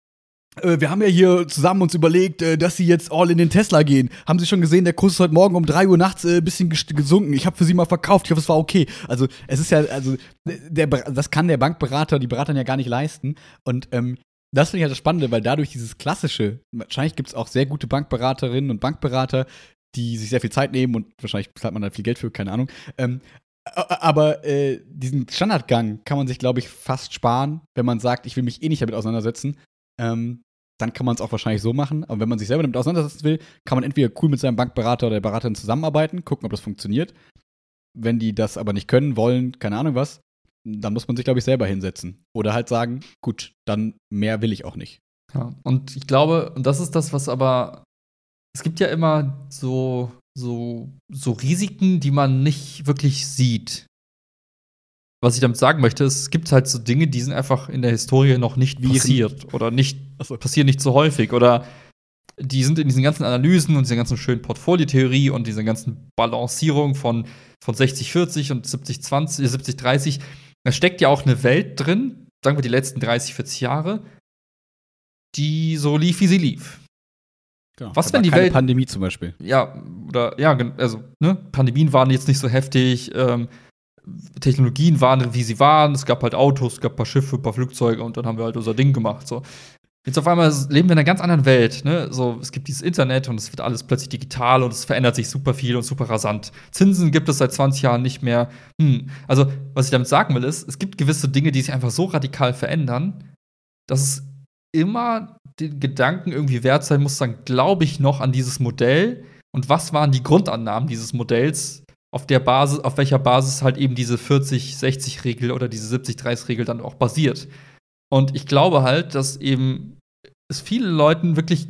wir haben ja hier zusammen uns überlegt, äh, dass Sie jetzt all in den Tesla gehen. Haben Sie schon gesehen, der Kurs ist heute Morgen um 3 Uhr nachts ein äh, bisschen gesunken. Ich habe für Sie mal verkauft. Ich hoffe, es war okay. Also, es ist ja, also, der, das kann der Bankberater, die Berater ja gar nicht leisten. Und ähm, das finde ich halt das Spannende, weil dadurch dieses klassische, wahrscheinlich gibt es auch sehr gute Bankberaterinnen und Bankberater, die sich sehr viel Zeit nehmen und wahrscheinlich zahlt man da viel Geld für, keine Ahnung. Ähm, aber äh, diesen Standardgang kann man sich, glaube ich, fast sparen, wenn man sagt, ich will mich eh nicht damit auseinandersetzen, ähm, dann kann man es auch wahrscheinlich so machen. Aber wenn man sich selber damit auseinandersetzen will, kann man entweder cool mit seinem Bankberater oder der Beraterin zusammenarbeiten, gucken, ob das funktioniert. Wenn die das aber nicht können, wollen, keine Ahnung was, dann muss man sich, glaube ich, selber hinsetzen. Oder halt sagen, gut, dann mehr will ich auch nicht. Ja, und ich glaube, und das ist das, was aber, es gibt ja immer so, so, so Risiken, die man nicht wirklich sieht was ich damit sagen möchte, ist, es gibt halt so Dinge, die sind einfach in der Historie noch nicht passiert oder nicht so. passieren nicht so häufig oder die sind in diesen ganzen Analysen und dieser ganzen schönen Portfoliotheorie und dieser ganzen Balancierung von, von 60-40 und 70-20, 70-30, da steckt ja auch eine Welt drin, sagen wir die letzten 30, 40 Jahre, die so lief, wie sie lief. Genau. Was, wenn die Welt- Pandemie zum Beispiel. Ja, oder ja, also, ne, Pandemien waren jetzt nicht so heftig, ähm, Technologien waren, wie sie waren, es gab halt Autos, es gab ein paar Schiffe, ein paar Flugzeuge und dann haben wir halt unser Ding gemacht. So. Jetzt auf einmal leben wir in einer ganz anderen Welt. Ne? So, es gibt dieses Internet und es wird alles plötzlich digital und es verändert sich super viel und super rasant. Zinsen gibt es seit 20 Jahren nicht mehr. Hm. Also, was ich damit sagen will, ist, es gibt gewisse Dinge, die sich einfach so radikal verändern, dass es immer den Gedanken irgendwie wert sein muss, dann glaube ich noch an dieses Modell und was waren die Grundannahmen dieses Modells, auf der Basis, auf welcher Basis halt eben diese 40-60-Regel oder diese 70-30-Regel dann auch basiert. Und ich glaube halt, dass eben es vielen Leuten wirklich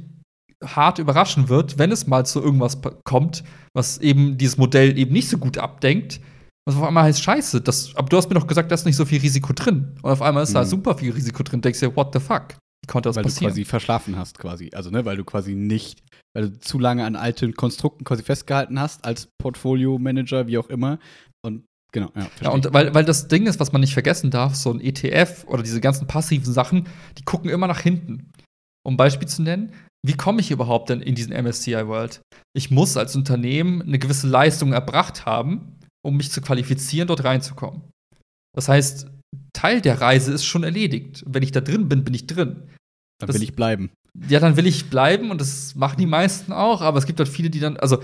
hart überraschen wird, wenn es mal zu irgendwas kommt, was eben dieses Modell eben nicht so gut abdenkt. Was auf einmal heißt, scheiße, das, aber du hast mir doch gesagt, da ist nicht so viel Risiko drin. Und auf einmal ist da Mhm. super viel Risiko drin. Denkst dir, what the fuck? Wie konnte das weil passieren? du quasi verschlafen hast, quasi. Also, ne, weil du quasi nicht, weil du zu lange an alten Konstrukten quasi festgehalten hast, als Portfolio-Manager, wie auch immer. Und genau, ja, Ja, und weil, weil das Ding ist, was man nicht vergessen darf, so ein ETF oder diese ganzen passiven Sachen, die gucken immer nach hinten. Um ein Beispiel zu nennen, wie komme ich überhaupt denn in diesen MSCI World? Ich muss als Unternehmen eine gewisse Leistung erbracht haben, um mich zu qualifizieren, dort reinzukommen. Das heißt, Teil der Reise ist schon erledigt. Wenn ich da drin bin, bin ich drin. Dann das- will ich bleiben. Ja, dann will ich bleiben und das machen die meisten auch, aber es gibt halt viele, die dann, also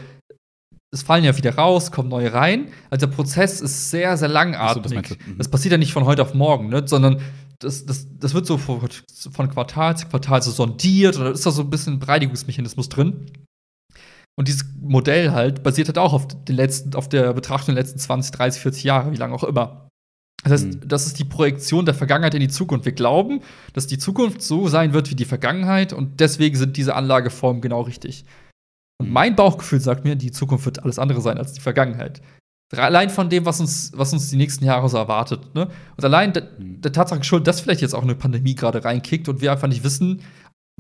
es fallen ja wieder raus, kommen neue rein. Also der Prozess ist sehr, sehr Ach so, langatmig. das. Mhm. Das passiert ja nicht von heute auf morgen, ne? sondern das, das, das wird so von, von Quartal zu Quartal so sondiert und da ist da so ein bisschen ein Bereinigungsmechanismus drin. Und dieses Modell halt basiert halt auch auf, den letzten, auf der Betrachtung der letzten 20, 30, 40 Jahre, wie lange auch immer. Das heißt, Mhm. das ist die Projektion der Vergangenheit in die Zukunft. Wir glauben, dass die Zukunft so sein wird wie die Vergangenheit und deswegen sind diese Anlageformen genau richtig. Und Mhm. mein Bauchgefühl sagt mir, die Zukunft wird alles andere sein als die Vergangenheit. Allein von dem, was uns, was uns die nächsten Jahre so erwartet. Ne? Und allein der, Mhm. der Tatsache geschuldet, dass vielleicht jetzt auch eine Pandemie gerade reinkickt und wir einfach nicht wissen,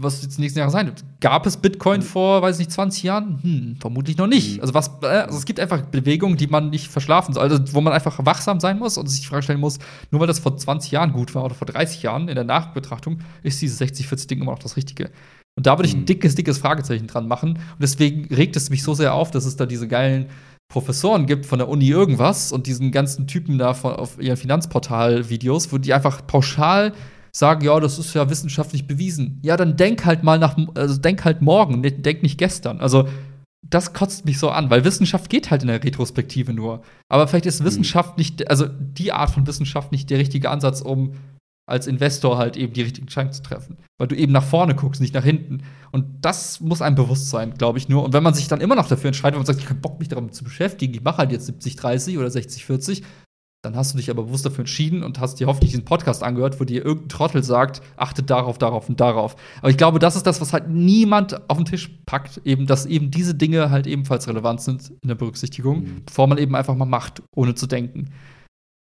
was jetzt die nächsten Jahre sein wird. Gab es Bitcoin Mhm. vor, weiß nicht, 20 Jahren? Hm, vermutlich noch nicht. Mhm. Also, was, äh, also es gibt einfach Bewegungen, die man nicht verschlafen soll. Also, wo man einfach wachsam sein muss und sich die Frage stellen muss, nur weil das vor 20 Jahren gut war oder vor 30 Jahren in der Nachbetrachtung, ist dieses 60-40-Ding immer noch das Richtige. Und da würde ich ein Mhm. dickes, dickes Fragezeichen dran machen. Und deswegen regt es mich so sehr auf, dass es da diese geilen Professoren gibt von der Uni irgendwas und diesen ganzen Typen da von, auf ihren Finanzportal-Videos, wo die einfach pauschal sagen, ja, das ist ja wissenschaftlich bewiesen. Ja, dann denk halt mal nach, also denk halt morgen, denk nicht gestern. Also das kotzt mich so an, weil Wissenschaft geht halt in der Retrospektive nur. Aber vielleicht ist Wissenschaft nicht, also die Art von Wissenschaft nicht der richtige Ansatz, um als Investor halt eben die richtigen Entscheidungen zu treffen. Weil du eben nach vorne guckst, nicht nach hinten. Und das muss einem bewusst sein, glaube ich nur. Und wenn man sich dann immer noch dafür entscheidet, wenn man sagt, ich habe Bock, mich damit zu beschäftigen, ich mache halt jetzt 70-30 oder 60-40, dann hast du dich aber bewusst dafür entschieden und hast dir hoffentlich diesen Podcast angehört, wo dir irgendein Trottel sagt, achtet darauf, darauf und darauf. Aber ich glaube, das ist das, was halt niemand auf den Tisch packt, eben, dass eben diese Dinge halt ebenfalls relevant sind in der Berücksichtigung, Mhm. bevor man eben einfach mal macht, ohne zu denken.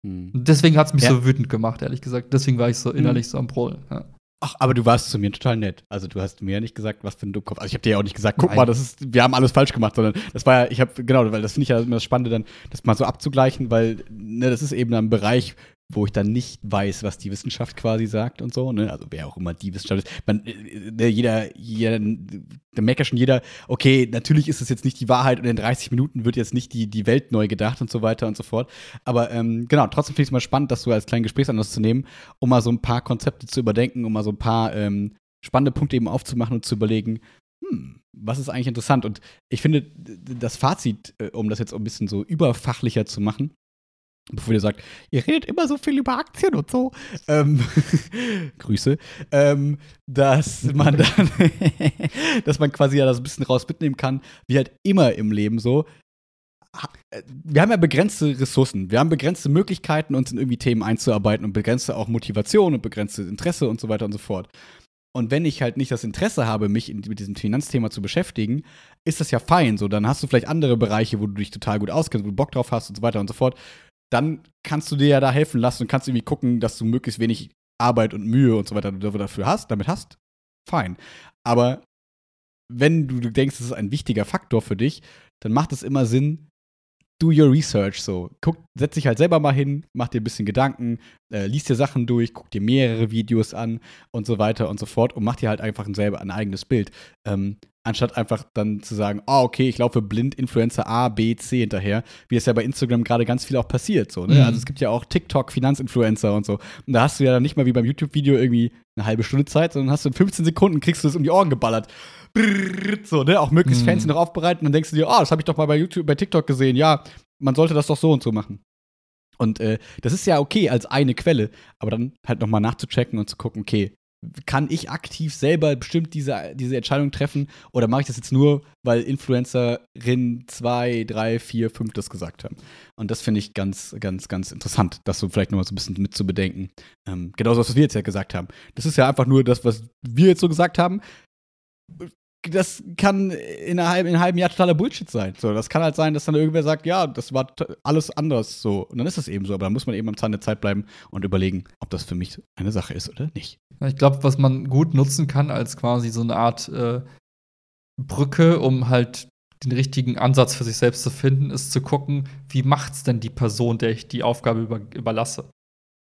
Mhm. Und deswegen hat es mich Ja. so wütend gemacht, ehrlich gesagt. Deswegen war ich so innerlich so am Brüllen. Ja. Ach, aber du warst zu mir total nett. Also du hast mir ja nicht gesagt, was für ein Dummkopf. Also ich habe dir ja auch nicht gesagt, guck Nein. mal, das ist, wir haben alles falsch gemacht, sondern das war ja, ich habe genau, weil das finde ich ja immer das Spannende dann, das mal so abzugleichen, weil ne, das ist eben ein Bereich, wo ich dann nicht weiß, was die Wissenschaft quasi sagt und so, ne? Also wer auch immer die Wissenschaft ist. Man, äh, ne, jeder, jeder, da merkt ja schon jeder, okay, natürlich ist es jetzt nicht die Wahrheit und in 30 Minuten wird jetzt nicht die, die Welt neu gedacht und so weiter und so fort. Aber ähm, genau, trotzdem finde ich es mal spannend, das so als kleinen Gesprächsanlass zu nehmen, um mal so ein paar Konzepte zu überdenken, um mal so ein paar ähm, spannende Punkte eben aufzumachen und zu überlegen, hm, was ist eigentlich interessant? Und ich finde, das Fazit, äh, um das jetzt ein bisschen so überfachlicher zu machen, bevor ihr sagt, ihr redet immer so viel über Aktien und so, ähm, Grüße, ähm, dass man dann, dass man quasi ja das ein bisschen raus mitnehmen kann, wie halt immer im Leben so. äh, Wir haben ja begrenzte Ressourcen, wir haben begrenzte Möglichkeiten, uns in irgendwie Themen einzuarbeiten und begrenzte auch Motivation und begrenzte Interesse und so weiter und so fort. Und wenn ich halt nicht das Interesse habe, mich in, mit diesem Finanzthema zu beschäftigen, ist das ja fein. So, dann hast du vielleicht andere Bereiche, wo du dich total gut auskennst, wo du Bock drauf hast und so weiter und so fort. Dann kannst du dir ja da helfen lassen und kannst irgendwie gucken, dass du möglichst wenig Arbeit und Mühe und so weiter dafür hast, damit hast. Fein. Aber wenn du denkst, das ist ein wichtiger Faktor für dich, dann macht es immer Sinn, do your research so. Guck, setz dich halt selber mal hin, mach dir ein bisschen Gedanken, äh, liest dir Sachen durch, guck dir mehrere Videos an und so weiter und so fort und mach dir halt einfach ein selber ein eigenes Bild. Ähm, anstatt einfach dann zu sagen, oh, okay, ich laufe blind Influencer A, B, C hinterher, wie es ja bei Instagram gerade ganz viel auch passiert. So, ne? Mhm. Also es gibt ja auch TikTok, Finanzinfluencer und so. Und da hast du ja dann nicht mal wie beim YouTube-Video irgendwie eine halbe Stunde Zeit, sondern hast du in 15 Sekunden, kriegst du es um die Ohren geballert. So, ne? Auch möglichst Mhm. fancy noch aufbereiten. Dann denkst du dir, oh, das habe ich doch mal bei YouTube, bei TikTok gesehen. Ja, man sollte das doch so und so machen. Und äh, das ist ja okay als eine Quelle, aber dann halt nochmal nachzuchecken und zu gucken, okay, kann ich aktiv selber bestimmt diese, diese Entscheidung treffen oder mache ich das jetzt nur, weil Influencerinnen zwei, drei, vier, fünf das gesagt haben? Und das finde ich ganz, ganz, ganz interessant, das so vielleicht nochmal so ein bisschen mit zu bedenken. Ähm, genauso, was wir jetzt ja gesagt haben. Das ist ja einfach nur das, was wir jetzt so gesagt haben. Das kann in, halben, in einem halben Jahr totaler Bullshit sein. So, das kann halt sein, dass dann irgendwer sagt, ja, das war alles anders so. Und dann ist es eben so. Aber dann muss man eben am Zahn der Zeit bleiben und überlegen, ob das für mich eine Sache ist oder nicht. Ich glaube, was man gut nutzen kann als quasi so eine Art äh, Brücke, um halt den richtigen Ansatz für sich selbst zu finden, ist zu gucken, wie macht's denn die Person, der ich die Aufgabe über, überlasse.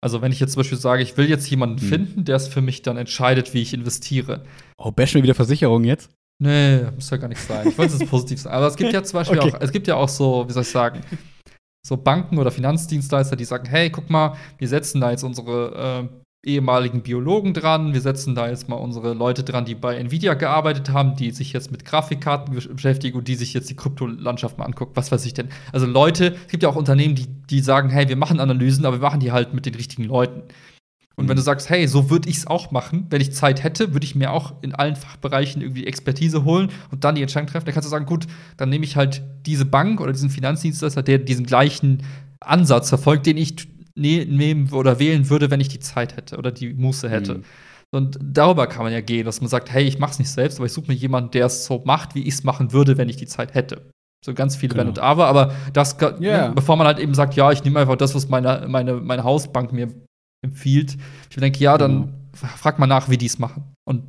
Also wenn ich jetzt zum Beispiel sage, ich will jetzt jemanden Hm. finden, der es für mich dann entscheidet, wie ich investiere. Oh, bashen wir wieder Versicherung jetzt? Nee, muss ja gar nicht sein. Ich wollte es positiv sagen. Aber es gibt ja zum Beispiel Okay. auch, es gibt ja auch so, wie soll ich sagen, so Banken oder Finanzdienstleister, die sagen, hey, guck mal, wir setzen da jetzt unsere äh, ehemaligen Biologen dran, wir setzen da jetzt mal unsere Leute dran, die bei Nvidia gearbeitet haben, die sich jetzt mit Grafikkarten besch- beschäftigen und die sich jetzt die Kryptolandschaft mal angucken. Was weiß ich denn? Also Leute, es gibt ja auch Unternehmen, die, die sagen, hey, wir machen Analysen, aber wir machen die halt mit den richtigen Leuten. Und Mhm. wenn du sagst, hey, so würde ich es auch machen, wenn ich Zeit hätte, würde ich mir auch in allen Fachbereichen irgendwie Expertise holen und dann die Entscheidung treffen. Dann kannst du sagen, gut, dann nehme ich halt diese Bank oder diesen Finanzdienstleister, der diesen gleichen Ansatz verfolgt, den ich nehmen oder wählen würde, wenn ich die Zeit hätte oder die Muße hätte. Mhm. Und darüber kann man ja gehen, dass man sagt, hey, ich mach's nicht selbst, aber ich suche mir jemanden, der es so macht, wie ich es machen würde, wenn ich die Zeit hätte. So ganz viele Genau. Wenn und Aber, aber das, Ja. ne, bevor man halt eben sagt, ja, ich nehme einfach das, was meine, meine, meine Hausbank mir empfiehlt. Ich denke, ja, dann Genau. frag mal nach, wie die es machen. Und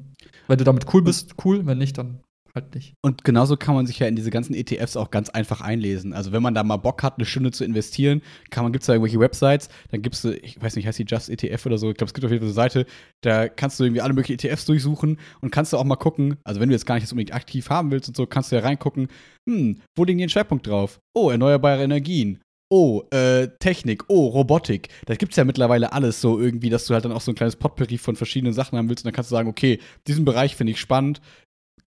wenn du damit cool bist, cool, wenn nicht, dann halt nicht. Und genauso kann man sich ja in diese ganzen ETFs auch ganz einfach einlesen. Also wenn man da mal Bock hat, eine Stunde zu investieren, kann man, gibt es da irgendwelche Websites, dann gibst du, ich weiß nicht, heißt die Just ETF oder so, ich glaube, es gibt auf jeden Fall eine Seite, da kannst du irgendwie alle möglichen ETFs durchsuchen und kannst du auch mal gucken, also wenn du jetzt gar nicht das unbedingt aktiv haben willst und so, kannst du ja reingucken, hm, wo liegen die den Schwerpunkt drauf? Oh, erneuerbare Energien. Oh, äh, Technik, oh, Robotik. Da gibt es ja mittlerweile alles so irgendwie, dass du halt dann auch so ein kleines Potpourri von verschiedenen Sachen haben willst und dann kannst du sagen, okay, diesen Bereich finde ich spannend,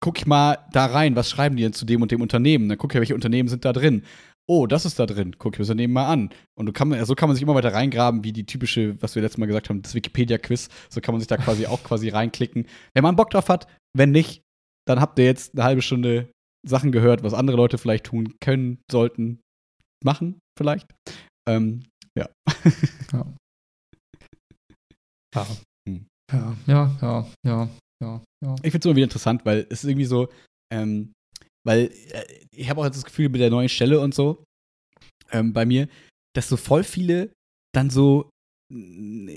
guck ich mal da rein, was schreiben die denn zu dem und dem Unternehmen? Dann guck ich, welche Unternehmen sind da drin. Oh, das ist da drin. Guck ich mir das Unternehmen mal an. Und kann, so kann man sich immer weiter reingraben, wie die typische, was wir letztes Mal gesagt haben, das Wikipedia-Quiz. So kann man sich da quasi auch quasi reinklicken. Wenn man Bock drauf hat, wenn nicht, dann habt ihr jetzt eine halbe Stunde Sachen gehört, was andere Leute vielleicht tun können, sollten, machen, vielleicht. Ähm, ja. Ja. Hm. Ja, ja, ja, ja, ja, ja. Ich finde es immer wieder interessant, weil es ist irgendwie so, ähm, weil äh, ich habe auch jetzt das Gefühl mit der neuen Stelle und so ähm, bei mir, dass so voll viele dann so mm,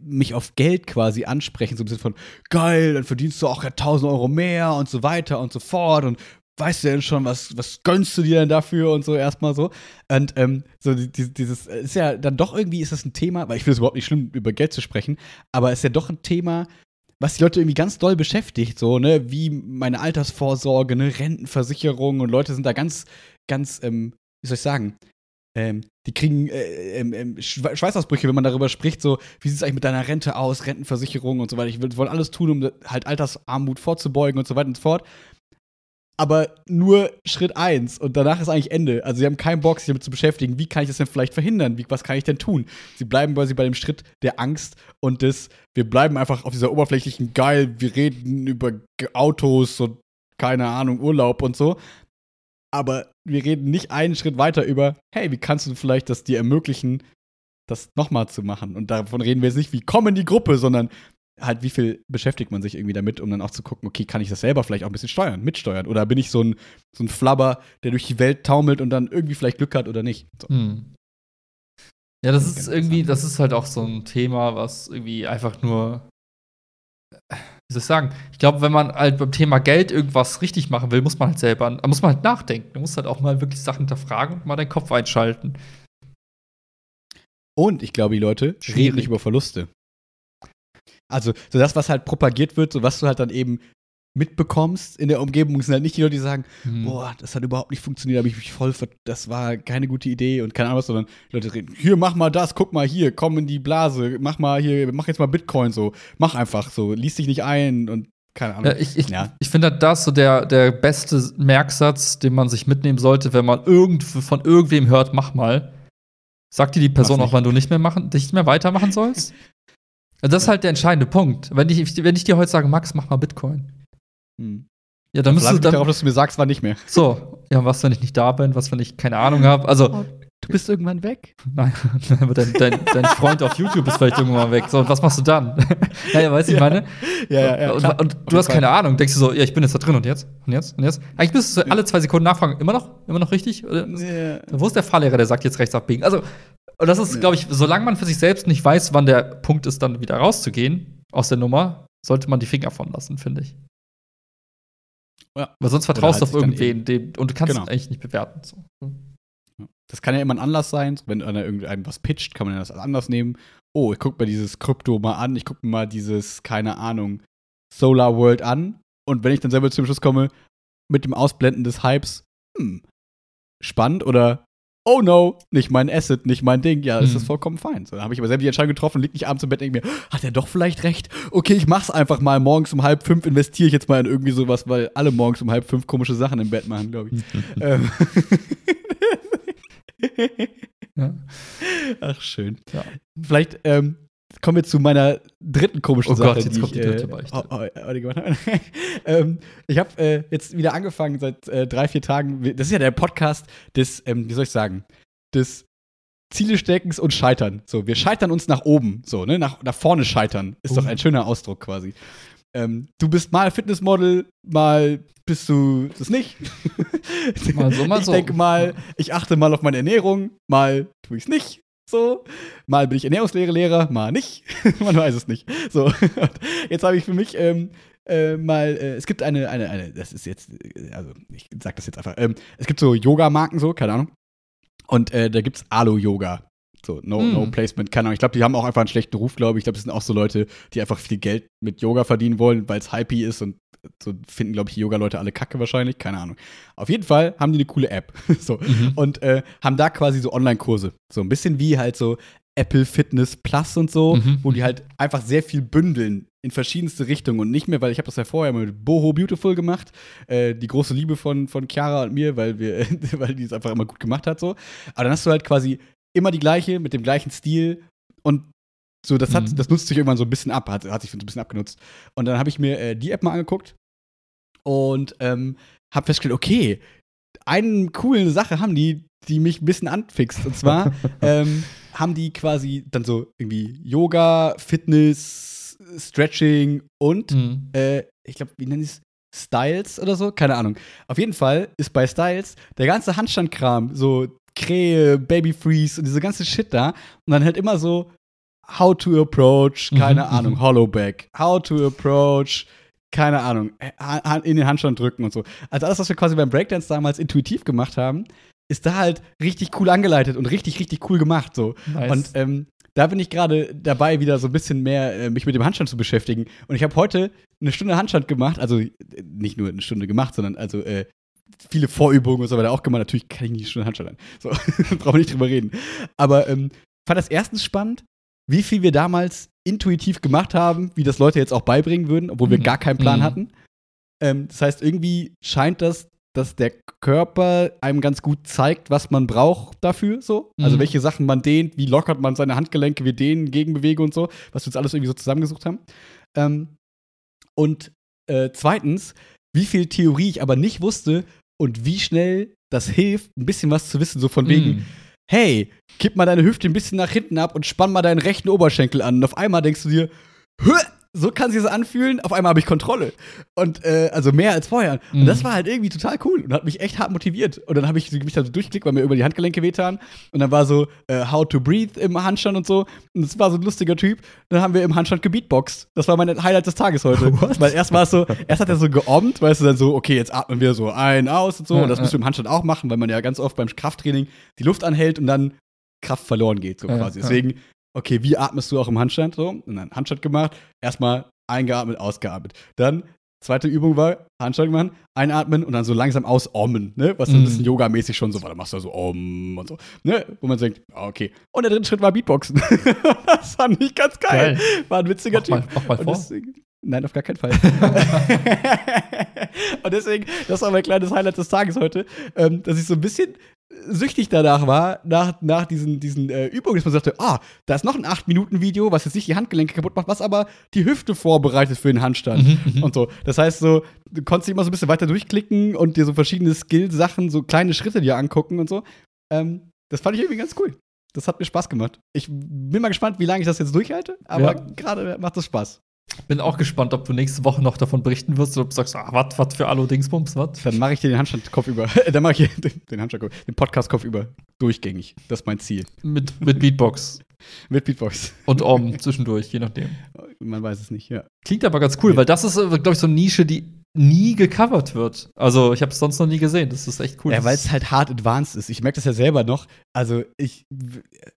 mich auf Geld quasi ansprechen, so ein bisschen von geil, dann verdienst du auch ja 1000 Euro mehr und so weiter und so fort und weißt du denn schon, was, was gönnst du dir denn dafür und so erstmal so. Und ähm, so die- die- dieses, ist ja dann doch irgendwie ist das ein Thema, weil ich finde es überhaupt nicht schlimm, über Geld zu sprechen, aber es ist ja doch ein Thema, was die Leute irgendwie ganz doll beschäftigt, so, ne, wie meine Altersvorsorge, ne, Rentenversicherung und Leute sind da ganz, ganz, ähm, wie soll ich sagen, ähm, die kriegen äh, ähm, ähm, Schwe- Schweißausbrüche, wenn man darüber spricht, so, wie sieht es eigentlich mit deiner Rente aus, Rentenversicherung und so weiter. Ich will, wollen alles tun, um halt Altersarmut vorzubeugen und so weiter und so fort. Aber nur Schritt eins und danach ist eigentlich Ende. Also sie haben keinen Bock, sich damit zu beschäftigen. Wie kann ich das denn vielleicht verhindern? Wie, was kann ich denn tun? Sie bleiben quasi bei dem Schritt der Angst und des, wir bleiben einfach auf dieser oberflächlichen Geil, wir reden über Autos und keine Ahnung, Urlaub und so. Aber wir reden nicht einen Schritt weiter über, hey, wie kannst du vielleicht das dir ermöglichen, das nochmal zu machen? Und davon reden wir jetzt nicht, wie komm in die Gruppe, sondern halt, wie viel beschäftigt man sich irgendwie damit, um dann auch zu gucken, okay, kann ich das selber vielleicht auch ein bisschen steuern, mitsteuern? Oder bin ich so ein, so ein Flabber, der durch die Welt taumelt und dann irgendwie vielleicht Glück hat oder nicht? So. Hm. Ja, das Ganz ist irgendwie, das ist halt auch so ein Thema, was irgendwie einfach nur wie soll ich sagen? Ich glaube, wenn man halt beim Thema Geld irgendwas richtig machen will, muss man halt selber, muss man halt nachdenken. Du musst halt auch mal wirklich Sachen hinterfragen und mal deinen Kopf einschalten. Und ich glaube, die Leute Schwierig. reden nicht über Verluste. Also, so das, was halt propagiert wird, so was du halt dann eben mitbekommst in der Umgebung, sind halt nicht die Leute, die sagen, Hm. boah, das hat überhaupt nicht funktioniert, habe ich mich voll, ver das war keine gute Idee und keine Ahnung was, sondern Leute reden, hier, mach mal das, guck mal hier, komm in die Blase, mach mal hier, mach jetzt mal Bitcoin so, mach einfach so, lies dich nicht ein und keine Ahnung. Ja, ich ich, Ja. ich finde halt das so der, der beste Merksatz, den man sich mitnehmen sollte, wenn man irgend, von irgendwem hört, mach mal. Sagt dir die Person auch, wann du nicht mehr machen, nicht mehr weitermachen sollst? Also das ist halt der entscheidende Punkt. Wenn ich, wenn ich dir heute sage, Max, mach mal Bitcoin. Hm. Ja, dann müsst Verlass du dann. darauf, dass du mir sagst, wann nicht mehr. So, ja, was, wenn ich nicht da bin, was, wenn ich keine Ahnung habe. Also, Du bist irgendwann weg. nein, aber dein, dein, dein Freund auf YouTube ist vielleicht irgendwann weg. So, und was machst du dann? naja, weißt du, ich Ja. meine? Ja, ja, ja. und, klar. und Auf du hast keine Ahnung. Denkst du so, ja, ich bin jetzt da drin und jetzt? Und jetzt? Und jetzt? Eigentlich müsstest du alle zwei Sekunden nachfragen. Immer noch? Immer noch richtig? Oder? Ja. Wo ist der Fahrlehrer, der sagt jetzt rechts abbiegen? Also, und das ist, glaube ich, solange man für sich selbst nicht weiß, wann der Punkt ist, dann wieder rauszugehen aus der Nummer, sollte man die Finger von lassen, finde ich. Ja. Weil sonst vertraust du halt auf irgendwen, dem, und du kannst Genau. es eigentlich nicht bewerten. So. Das kann ja immer ein Anlass sein. Wenn einer irgendeinem was pitcht, kann man das als Anlass nehmen. Oh, ich gucke mir dieses Krypto mal an. Ich gucke mir mal dieses, keine Ahnung, Solar World an. Und wenn ich dann selber zum Schluss komme, mit dem Ausblenden des Hypes, hm, spannend oder oh no, nicht mein Asset, nicht mein Ding. Ja, das Hm. ist vollkommen fein. So, dann habe ich aber selber die Entscheidung getroffen, lieg nicht abends im Bett und denke mir, hat er doch vielleicht recht? Okay, ich mach's einfach mal. Morgens um halb fünf investiere ich jetzt mal in irgendwie sowas, weil alle morgens um halb fünf komische Sachen im Bett machen, glaube ich. ähm. Ja. Ach, schön. Ja. Vielleicht ähm, kommen wir zu meiner dritten komischen Oh Sache, Gott, jetzt die kommt ich die dritte äh, Beichte. ho- ho- heute gemacht habe. ähm, ich habe äh, jetzt wieder angefangen seit äh, drei, vier Tagen. Das ist ja der Podcast des, ähm, wie soll ich sagen, des Ziele steckens und Scheitern. So, wir scheitern uns nach oben, so, ne? Nach, nach vorne scheitern. Ist doch Uh. ein schöner Ausdruck quasi. Ähm, du bist mal Fitnessmodel, mal bist du das nicht. Mal so, mal ich so. denke mal, ich achte mal auf meine Ernährung, mal tue ich es nicht. So, mal bin ich Ernährungslehre Lehrer, mal nicht. Man weiß es nicht. So, jetzt habe ich für mich ähm, äh, mal, äh, es gibt eine, eine, eine, das ist jetzt, äh, also ich sag das jetzt einfach, ähm, es gibt so Yoga-Marken, so, keine Ahnung. Und äh, da gibt's Alo-Yoga. So, no, Hm. no placement, keine Ahnung. Ich glaube, die haben auch einfach einen schlechten Ruf, glaube ich. Ich glaube, das sind auch so Leute, die einfach viel Geld mit Yoga verdienen wollen, weil es hypey ist und so finden, glaube ich, Yoga-Leute alle kacke wahrscheinlich. Keine Ahnung. Auf jeden Fall haben die eine coole App. so. Mhm. Und äh, haben da quasi so Online-Kurse. So ein bisschen wie halt so Apple Fitness Plus und so, Mhm. wo die halt einfach sehr viel bündeln in verschiedenste Richtungen und nicht mehr, weil ich habe das ja vorher mit Boho Beautiful gemacht, äh, die große Liebe von, von Chiara und mir, weil wir, weil die es einfach immer gut gemacht hat so. Aber dann hast du halt quasi immer die gleiche mit dem gleichen Stil und so, das hat, Mhm. das nutzt sich irgendwann so ein bisschen ab, hat, hat sich so ein bisschen abgenutzt. Und dann habe ich mir äh, die App mal angeguckt und ähm, habe festgestellt, okay, eine coole Sache haben die, die mich ein bisschen anfixt. Und zwar ähm, haben die quasi dann so irgendwie Yoga, Fitness, Stretching und Mhm. äh, ich glaube, wie nennen die es? Styles oder so? Keine Ahnung. Auf jeden Fall ist bei Styles der ganze Handstandkram, so Krähe, Baby Freeze und diese ganze Shit da. Und dann halt immer so How to approach, keine Mhm, Ahnung. Hollowback. How to approach, keine Ahnung, Ha- in den Handstand drücken und so. Also alles, was wir quasi beim Breakdance damals intuitiv gemacht haben, ist da halt richtig cool angeleitet und richtig, richtig cool gemacht. So. Nice. Und ähm, da bin ich gerade dabei, wieder so ein bisschen mehr äh, mich mit dem Handstand zu beschäftigen. Und ich habe heute eine Stunde Handstand gemacht, also äh, nicht nur eine Stunde gemacht, sondern also äh, viele Vorübungen und so weiter auch gemacht. Natürlich kann ich nicht eine Stunde Handstand an. So, brauchen wir nicht drüber reden. Aber ähm, fand das erstens spannend, wie viel wir damals intuitiv gemacht haben, wie das Leute jetzt auch beibringen würden, obwohl wir Mhm. gar keinen Plan Mhm. hatten. Ähm, das heißt, irgendwie scheint das, dass der Körper einem ganz gut zeigt, was man braucht dafür, so. Also Mhm. welche Sachen man dehnt, wie lockert man seine Handgelenke, wie dehnen, Gegenbewege und so, was wir uns alles irgendwie so zusammengesucht haben. Ähm, und äh, zweitens, wie viel Theorie ich aber nicht wusste und wie schnell das hilft, ein bisschen was zu wissen, so von wegen, Mhm. Hey, kipp mal deine Hüfte ein bisschen nach hinten ab und spann mal deinen rechten Oberschenkel an. Und auf einmal denkst du dir, "Hö, so kann sich das anfühlen. Auf einmal habe ich Kontrolle. Und äh, also mehr als vorher. Und Mhm. das war halt irgendwie total cool und hat mich echt hart motiviert. Und dann habe ich mich da so durchgeklickt, weil mir über die Handgelenke wehtan. Und dann war so äh, How to Breathe im Handstand und so. Und es war so ein lustiger Typ. Dann haben wir im Handstand gebeatboxt. Das war mein Highlight des Tages heute. Weil erst war es so, erst hat er so geommt, weißt du, dann so, okay, jetzt atmen wir so ein, aus und so. Ja, und das ja. musst du im Handstand auch machen, weil man ja ganz oft beim Krafttraining die Luft anhält und dann Kraft verloren geht, so Ja, quasi. Deswegen, okay, wie atmest du auch im Handstand? So, und dann Handstand gemacht, erstmal eingeatmet, ausgeatmet. Dann, zweite Übung war, Handstand machen, einatmen und dann so langsam ausommen, ne? Was so ein Mhm. bisschen yogamäßig schon so war. Da machst du so om und so, ne? Wo man denkt, ah, okay. Und der dritte Schritt war Beatboxen. das fand ich ganz geil. Geil. War ein witziger Mach mal, Typ. mach mal vor. deswegen, nein, auf gar keinen Fall. und deswegen, das war mein kleines Highlight des Tages heute, ähm, dass ich so ein bisschen süchtig danach war, nach, nach diesen, diesen äh, Übungen, dass man sagte, ah, da ist noch ein 8-Minuten-Video, was jetzt nicht die Handgelenke kaputt macht, was aber die Hüfte vorbereitet für den Handstand. Mhm, mhm. Und so. Das heißt so, du konntest dich immer so ein bisschen weiter durchklicken und dir so verschiedene Skill-Sachen, so kleine Schritte dir angucken und so. Ähm, das fand ich irgendwie ganz cool. Das hat mir Spaß gemacht. Ich bin mal gespannt, wie lange ich das jetzt durchhalte, aber Ja. gerade macht es Spaß. Bin auch gespannt, ob du nächste Woche noch davon berichten wirst oder ob du sagst, ah, was, was für Alu-Dingsbums, was? Dann mache ich dir den Handstandkopf über. Dann mache ich den, den Handstandkopf, den Podcastkopf über. Durchgängig. Das ist mein Ziel. Mit, mit Beatbox Mit Beatbox. und Om zwischendurch, je nachdem. Man weiß es nicht, ja. Klingt aber ganz cool, Ja. weil das ist, glaube ich, so eine Nische, die nie gecovert wird. Also, ich habe es sonst noch nie gesehen. Das ist echt cool. Ja, weil es halt hart advanced ist. Ich merke das ja selber noch. Also ich,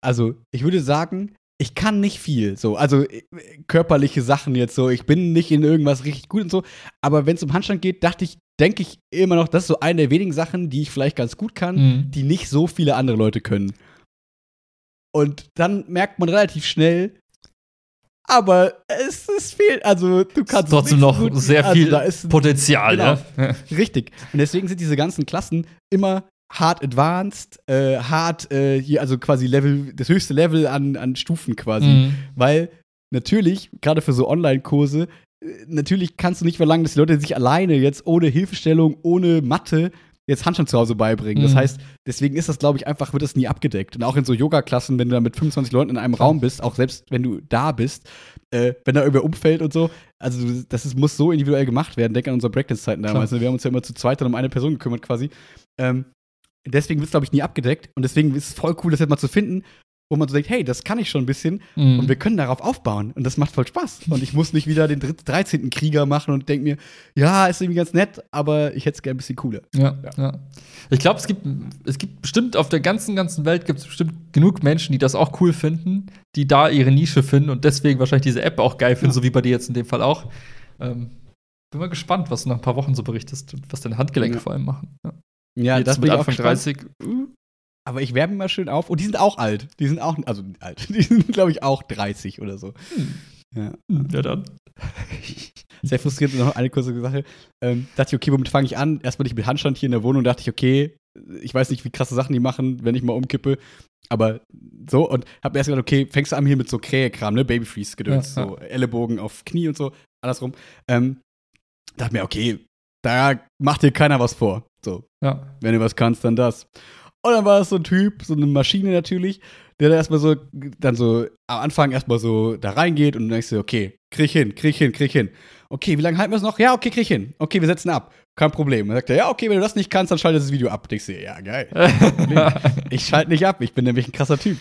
also ich würde sagen, ich kann nicht viel. So, also äh, körperliche Sachen jetzt so. Ich bin nicht in irgendwas richtig gut und so. Aber wenn es um Handstand geht, dachte ich, denke ich immer noch, das ist so eine der wenigen Sachen, die ich vielleicht ganz gut kann, Mhm. die nicht so viele andere Leute können. Und dann merkt man relativ schnell. Aber es ist viel, also du kannst trotzdem nicht so noch wie- sehr also viel ein- Potenzial, Genau. ja. Richtig. Und deswegen sind diese ganzen Klassen immer hart advanced, äh, hart, äh, hier, also quasi Level, das höchste Level an, an Stufen quasi. Mhm. Weil natürlich, gerade für so Online-Kurse, äh, natürlich kannst du nicht verlangen, dass die Leute sich alleine jetzt ohne Hilfestellung, ohne Mathe jetzt Handstand zu Hause beibringen. Das Mhm. heißt, deswegen ist das, glaube ich, einfach, wird das nie abgedeckt. Und auch in so Yoga-Klassen, wenn du da mit 25 Leuten in einem Klar. Raum bist, auch selbst wenn du da bist, äh, wenn da irgendwer umfällt und so, also das ist, muss so individuell gemacht werden. Denk an unsere Breakdance-Zeiten damals. ne? Wir haben uns ja immer zu zweit dann um eine Person gekümmert quasi. Ähm, deswegen wird es, glaube ich, nie abgedeckt. Und deswegen ist es voll cool, das jetzt mal zu finden, wo man so denkt, hey, das kann ich schon ein bisschen. Mhm. Und wir können darauf aufbauen. Und das macht voll Spaß. Und ich muss nicht wieder den dritt- 13. Krieger machen und denke mir, ja, ist irgendwie ganz nett, aber ich hätte es gerne ein bisschen cooler. Ja, Ja. ja. Ich glaube, es gibt, es gibt bestimmt auf der ganzen, ganzen Welt gibt es bestimmt genug Menschen, die das auch cool finden, die da ihre Nische finden und deswegen wahrscheinlich diese App auch geil finden, Ja. so wie bei dir jetzt in dem Fall auch. Ähm, bin mal gespannt, was du nach ein paar Wochen so berichtest und was deine Handgelenke Ja. vor allem machen. Ja. Ja, jetzt das mit bin ich auch Anfang gespannt. 30. uh, Aber ich werbe immer schön auf. Und die sind auch alt. Die sind auch, also alt. Die sind, glaube ich, auch 30 oder so. hm, Ja. ja, dann. Sehr frustrierend. Noch eine kurze Sache. Ähm, dachte ich, okay, womit fange ich an? Erstmal nicht mit Handstand hier in der Wohnung. Dachte ich, okay, ich weiß nicht, wie krasse Sachen die machen, wenn ich mal umkippe. Aber so. Und hab mir erst gedacht, okay, fängst du an hier mit so Krähekram, ne? Babyfreeze-Gedöns. Ja, ja. So Ellenbogen auf Knie und so. Andersrum. Ähm, dachte mir, okay, da macht dir keiner was vor. So. Ja. Wenn du was kannst, dann das. Und dann war es so ein Typ, so eine Maschine natürlich, der da erstmal so, dann so am Anfang erstmal so da reingeht und dann denkst du, okay, krieg ich hin, krieg ich hin, krieg ich hin. Okay, wie lange halten wir es noch? Ja, okay, krieg ich hin. Okay, wir setzen ab. Kein Problem. Dann sagt er, ja, okay, wenn du das nicht kannst, dann schalte das Video ab. Denkst du, ja, geil. Ich schalte nicht ab, ich bin nämlich ein krasser Typ.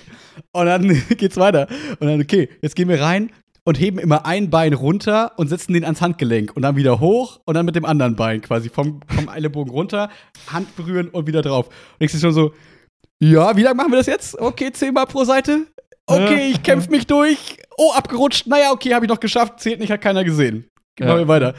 Und dann geht's weiter. Und dann, okay, jetzt gehen wir rein und heben immer ein Bein runter und setzen den ans Handgelenk und dann wieder hoch und dann mit dem anderen Bein quasi vom, vom Ellenbogen runter, Hand berühren und wieder drauf. Und denkst du schon so, ja, wie lange machen wir das jetzt? Okay, zehnmal pro Seite. Okay, ich kämpfe mich durch. Oh, abgerutscht. Naja, okay, habe ich noch geschafft. Zählt nicht, hat keiner gesehen. Machen Ja. wir weiter.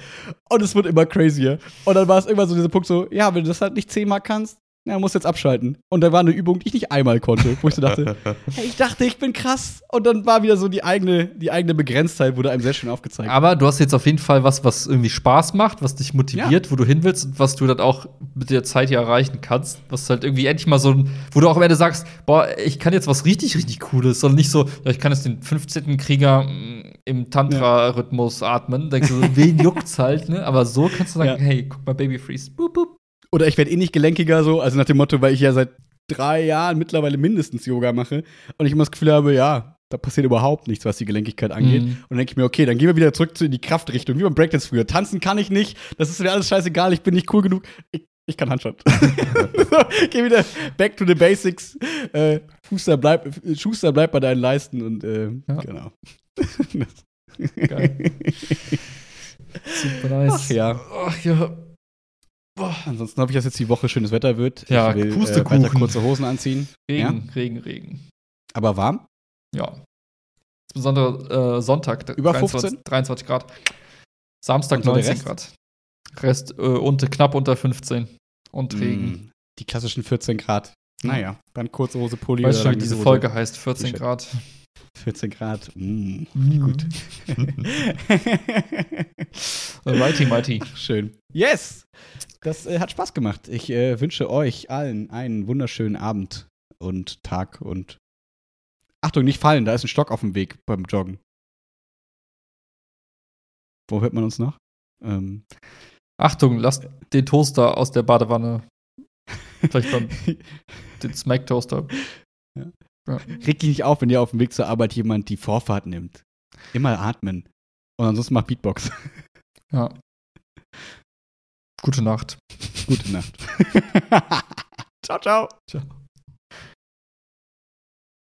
Und es wird immer crazier. Und dann war es irgendwann so dieser Punkt so, ja, wenn du das halt nicht zehnmal kannst, ja, musst jetzt abschalten. Und da war eine Übung, die ich nicht einmal konnte, wo ich so dachte, hey, ich dachte, ich bin krass. Und dann war wieder so die eigene, die eigene Begrenztheit, wurde einem sehr schön aufgezeigt. Aber du hast jetzt auf jeden Fall was, was irgendwie Spaß macht, was dich motiviert, wo du hin willst und was du dann auch mit der Zeit ja erreichen kannst. Was halt irgendwie endlich mal so ein, wo du auch am Ende sagst, boah, ich kann jetzt was richtig, richtig Cooles, sondern nicht so, ja, ich kann jetzt den 15. Krieger mm, im Tantra-Rhythmus atmen. Denkst du, so, wen juckt's halt, ne? Aber so kannst du sagen, Ja. hey, guck mal, Baby Freeze. Boop, boop. Oder ich werde eh nicht gelenkiger so, also nach dem Motto, weil ich ja seit drei Jahren mittlerweile mindestens Yoga mache und ich immer das Gefühl habe, ja, Da passiert überhaupt nichts, was die Gelenkigkeit angeht. Mhm. Und dann denke ich mir, okay, dann gehen wir wieder zurück zu in die Kraftrichtung, wie beim Breakdance früher. Tanzen kann ich nicht, das ist mir alles scheißegal, ich bin nicht cool genug. Ich, ich kann Handstand. so, geh wieder back to the basics. Äh, Schuster, bleib, Schuster bleibt bei deinen Leisten und äh, Ja. genau. Geil. Super nice. Ach ja. Ach ja. Boah. Ansonsten hoffe ich, dass jetzt die Woche schönes Wetter wird. Ja, ich will äh, Pustekuchen. weiter kurze Hosen anziehen. Regen, Regen, Regen. Aber warm? Ja. Insbesondere äh, Sonntag. Über 23, 15? 23 Grad. Samstag Und so der 19 Rest? Grad. Rest äh, unter, knapp unter 15. Und Regen. Mm, Die klassischen 14 Grad. Naja, dann kurze Hose, Pulli. Weißt du oder schon, diese Hose. Folge heißt? 14 T-Shirt. Grad. 14 Grad. Mm, Mhm. gut. Mighty, mighty. Schön. Yes! Das äh, hat Spaß gemacht. Ich äh, wünsche euch allen einen wunderschönen Abend und Tag und. Achtung, nicht fallen, da ist ein Stock auf dem Weg beim Joggen. Wo hört man uns noch? Ähm, Achtung, lasst den Toaster aus der Badewanne. Vielleicht beim den Smack-Toaster. reg dich nicht auf, wenn dir auf dem Weg zur Arbeit jemand die Vorfahrt nimmt. Immer atmen. Und ansonsten mach Beatbox. Ja. Gute Nacht. Gute Nacht. ciao, ciao. Ciao.